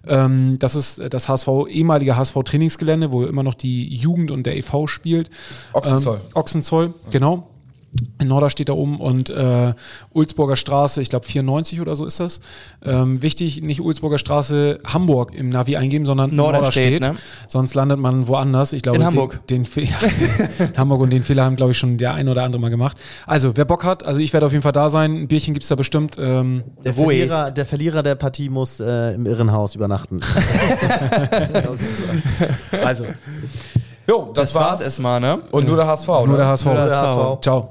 Ähm, das ist äh, das HSV, ehemalige HSV-Trainingsgelände, wo immer noch die Jugend und der EV spielt. Ochsenzoll. Ähm, Ochsenzoll, genau. In Norderstedt da oben und äh, Ulzburger Straße, ich glaube 94 oder so ist das. Ähm, wichtig, nicht Ulzburger Straße Hamburg im Navi eingeben, sondern Norderstedt, Norderstedt. ne? Sonst landet man woanders. Ich glaube, In Hamburg. Den, den Fe- in Hamburg und den Fehler haben, glaube ich, schon der ein oder andere mal gemacht. Also, wer Bock hat, also ich werde auf jeden Fall da sein. Ein Bierchen gibt es da bestimmt. Ähm, Der Verlierer, der Verlierer der Partie muss äh, im Irrenhaus übernachten. also, Jo, das, Das war's war's. erstmal, ne? Und nur der HSV, nur ne? der HSV. Nur der HSV. Ciao.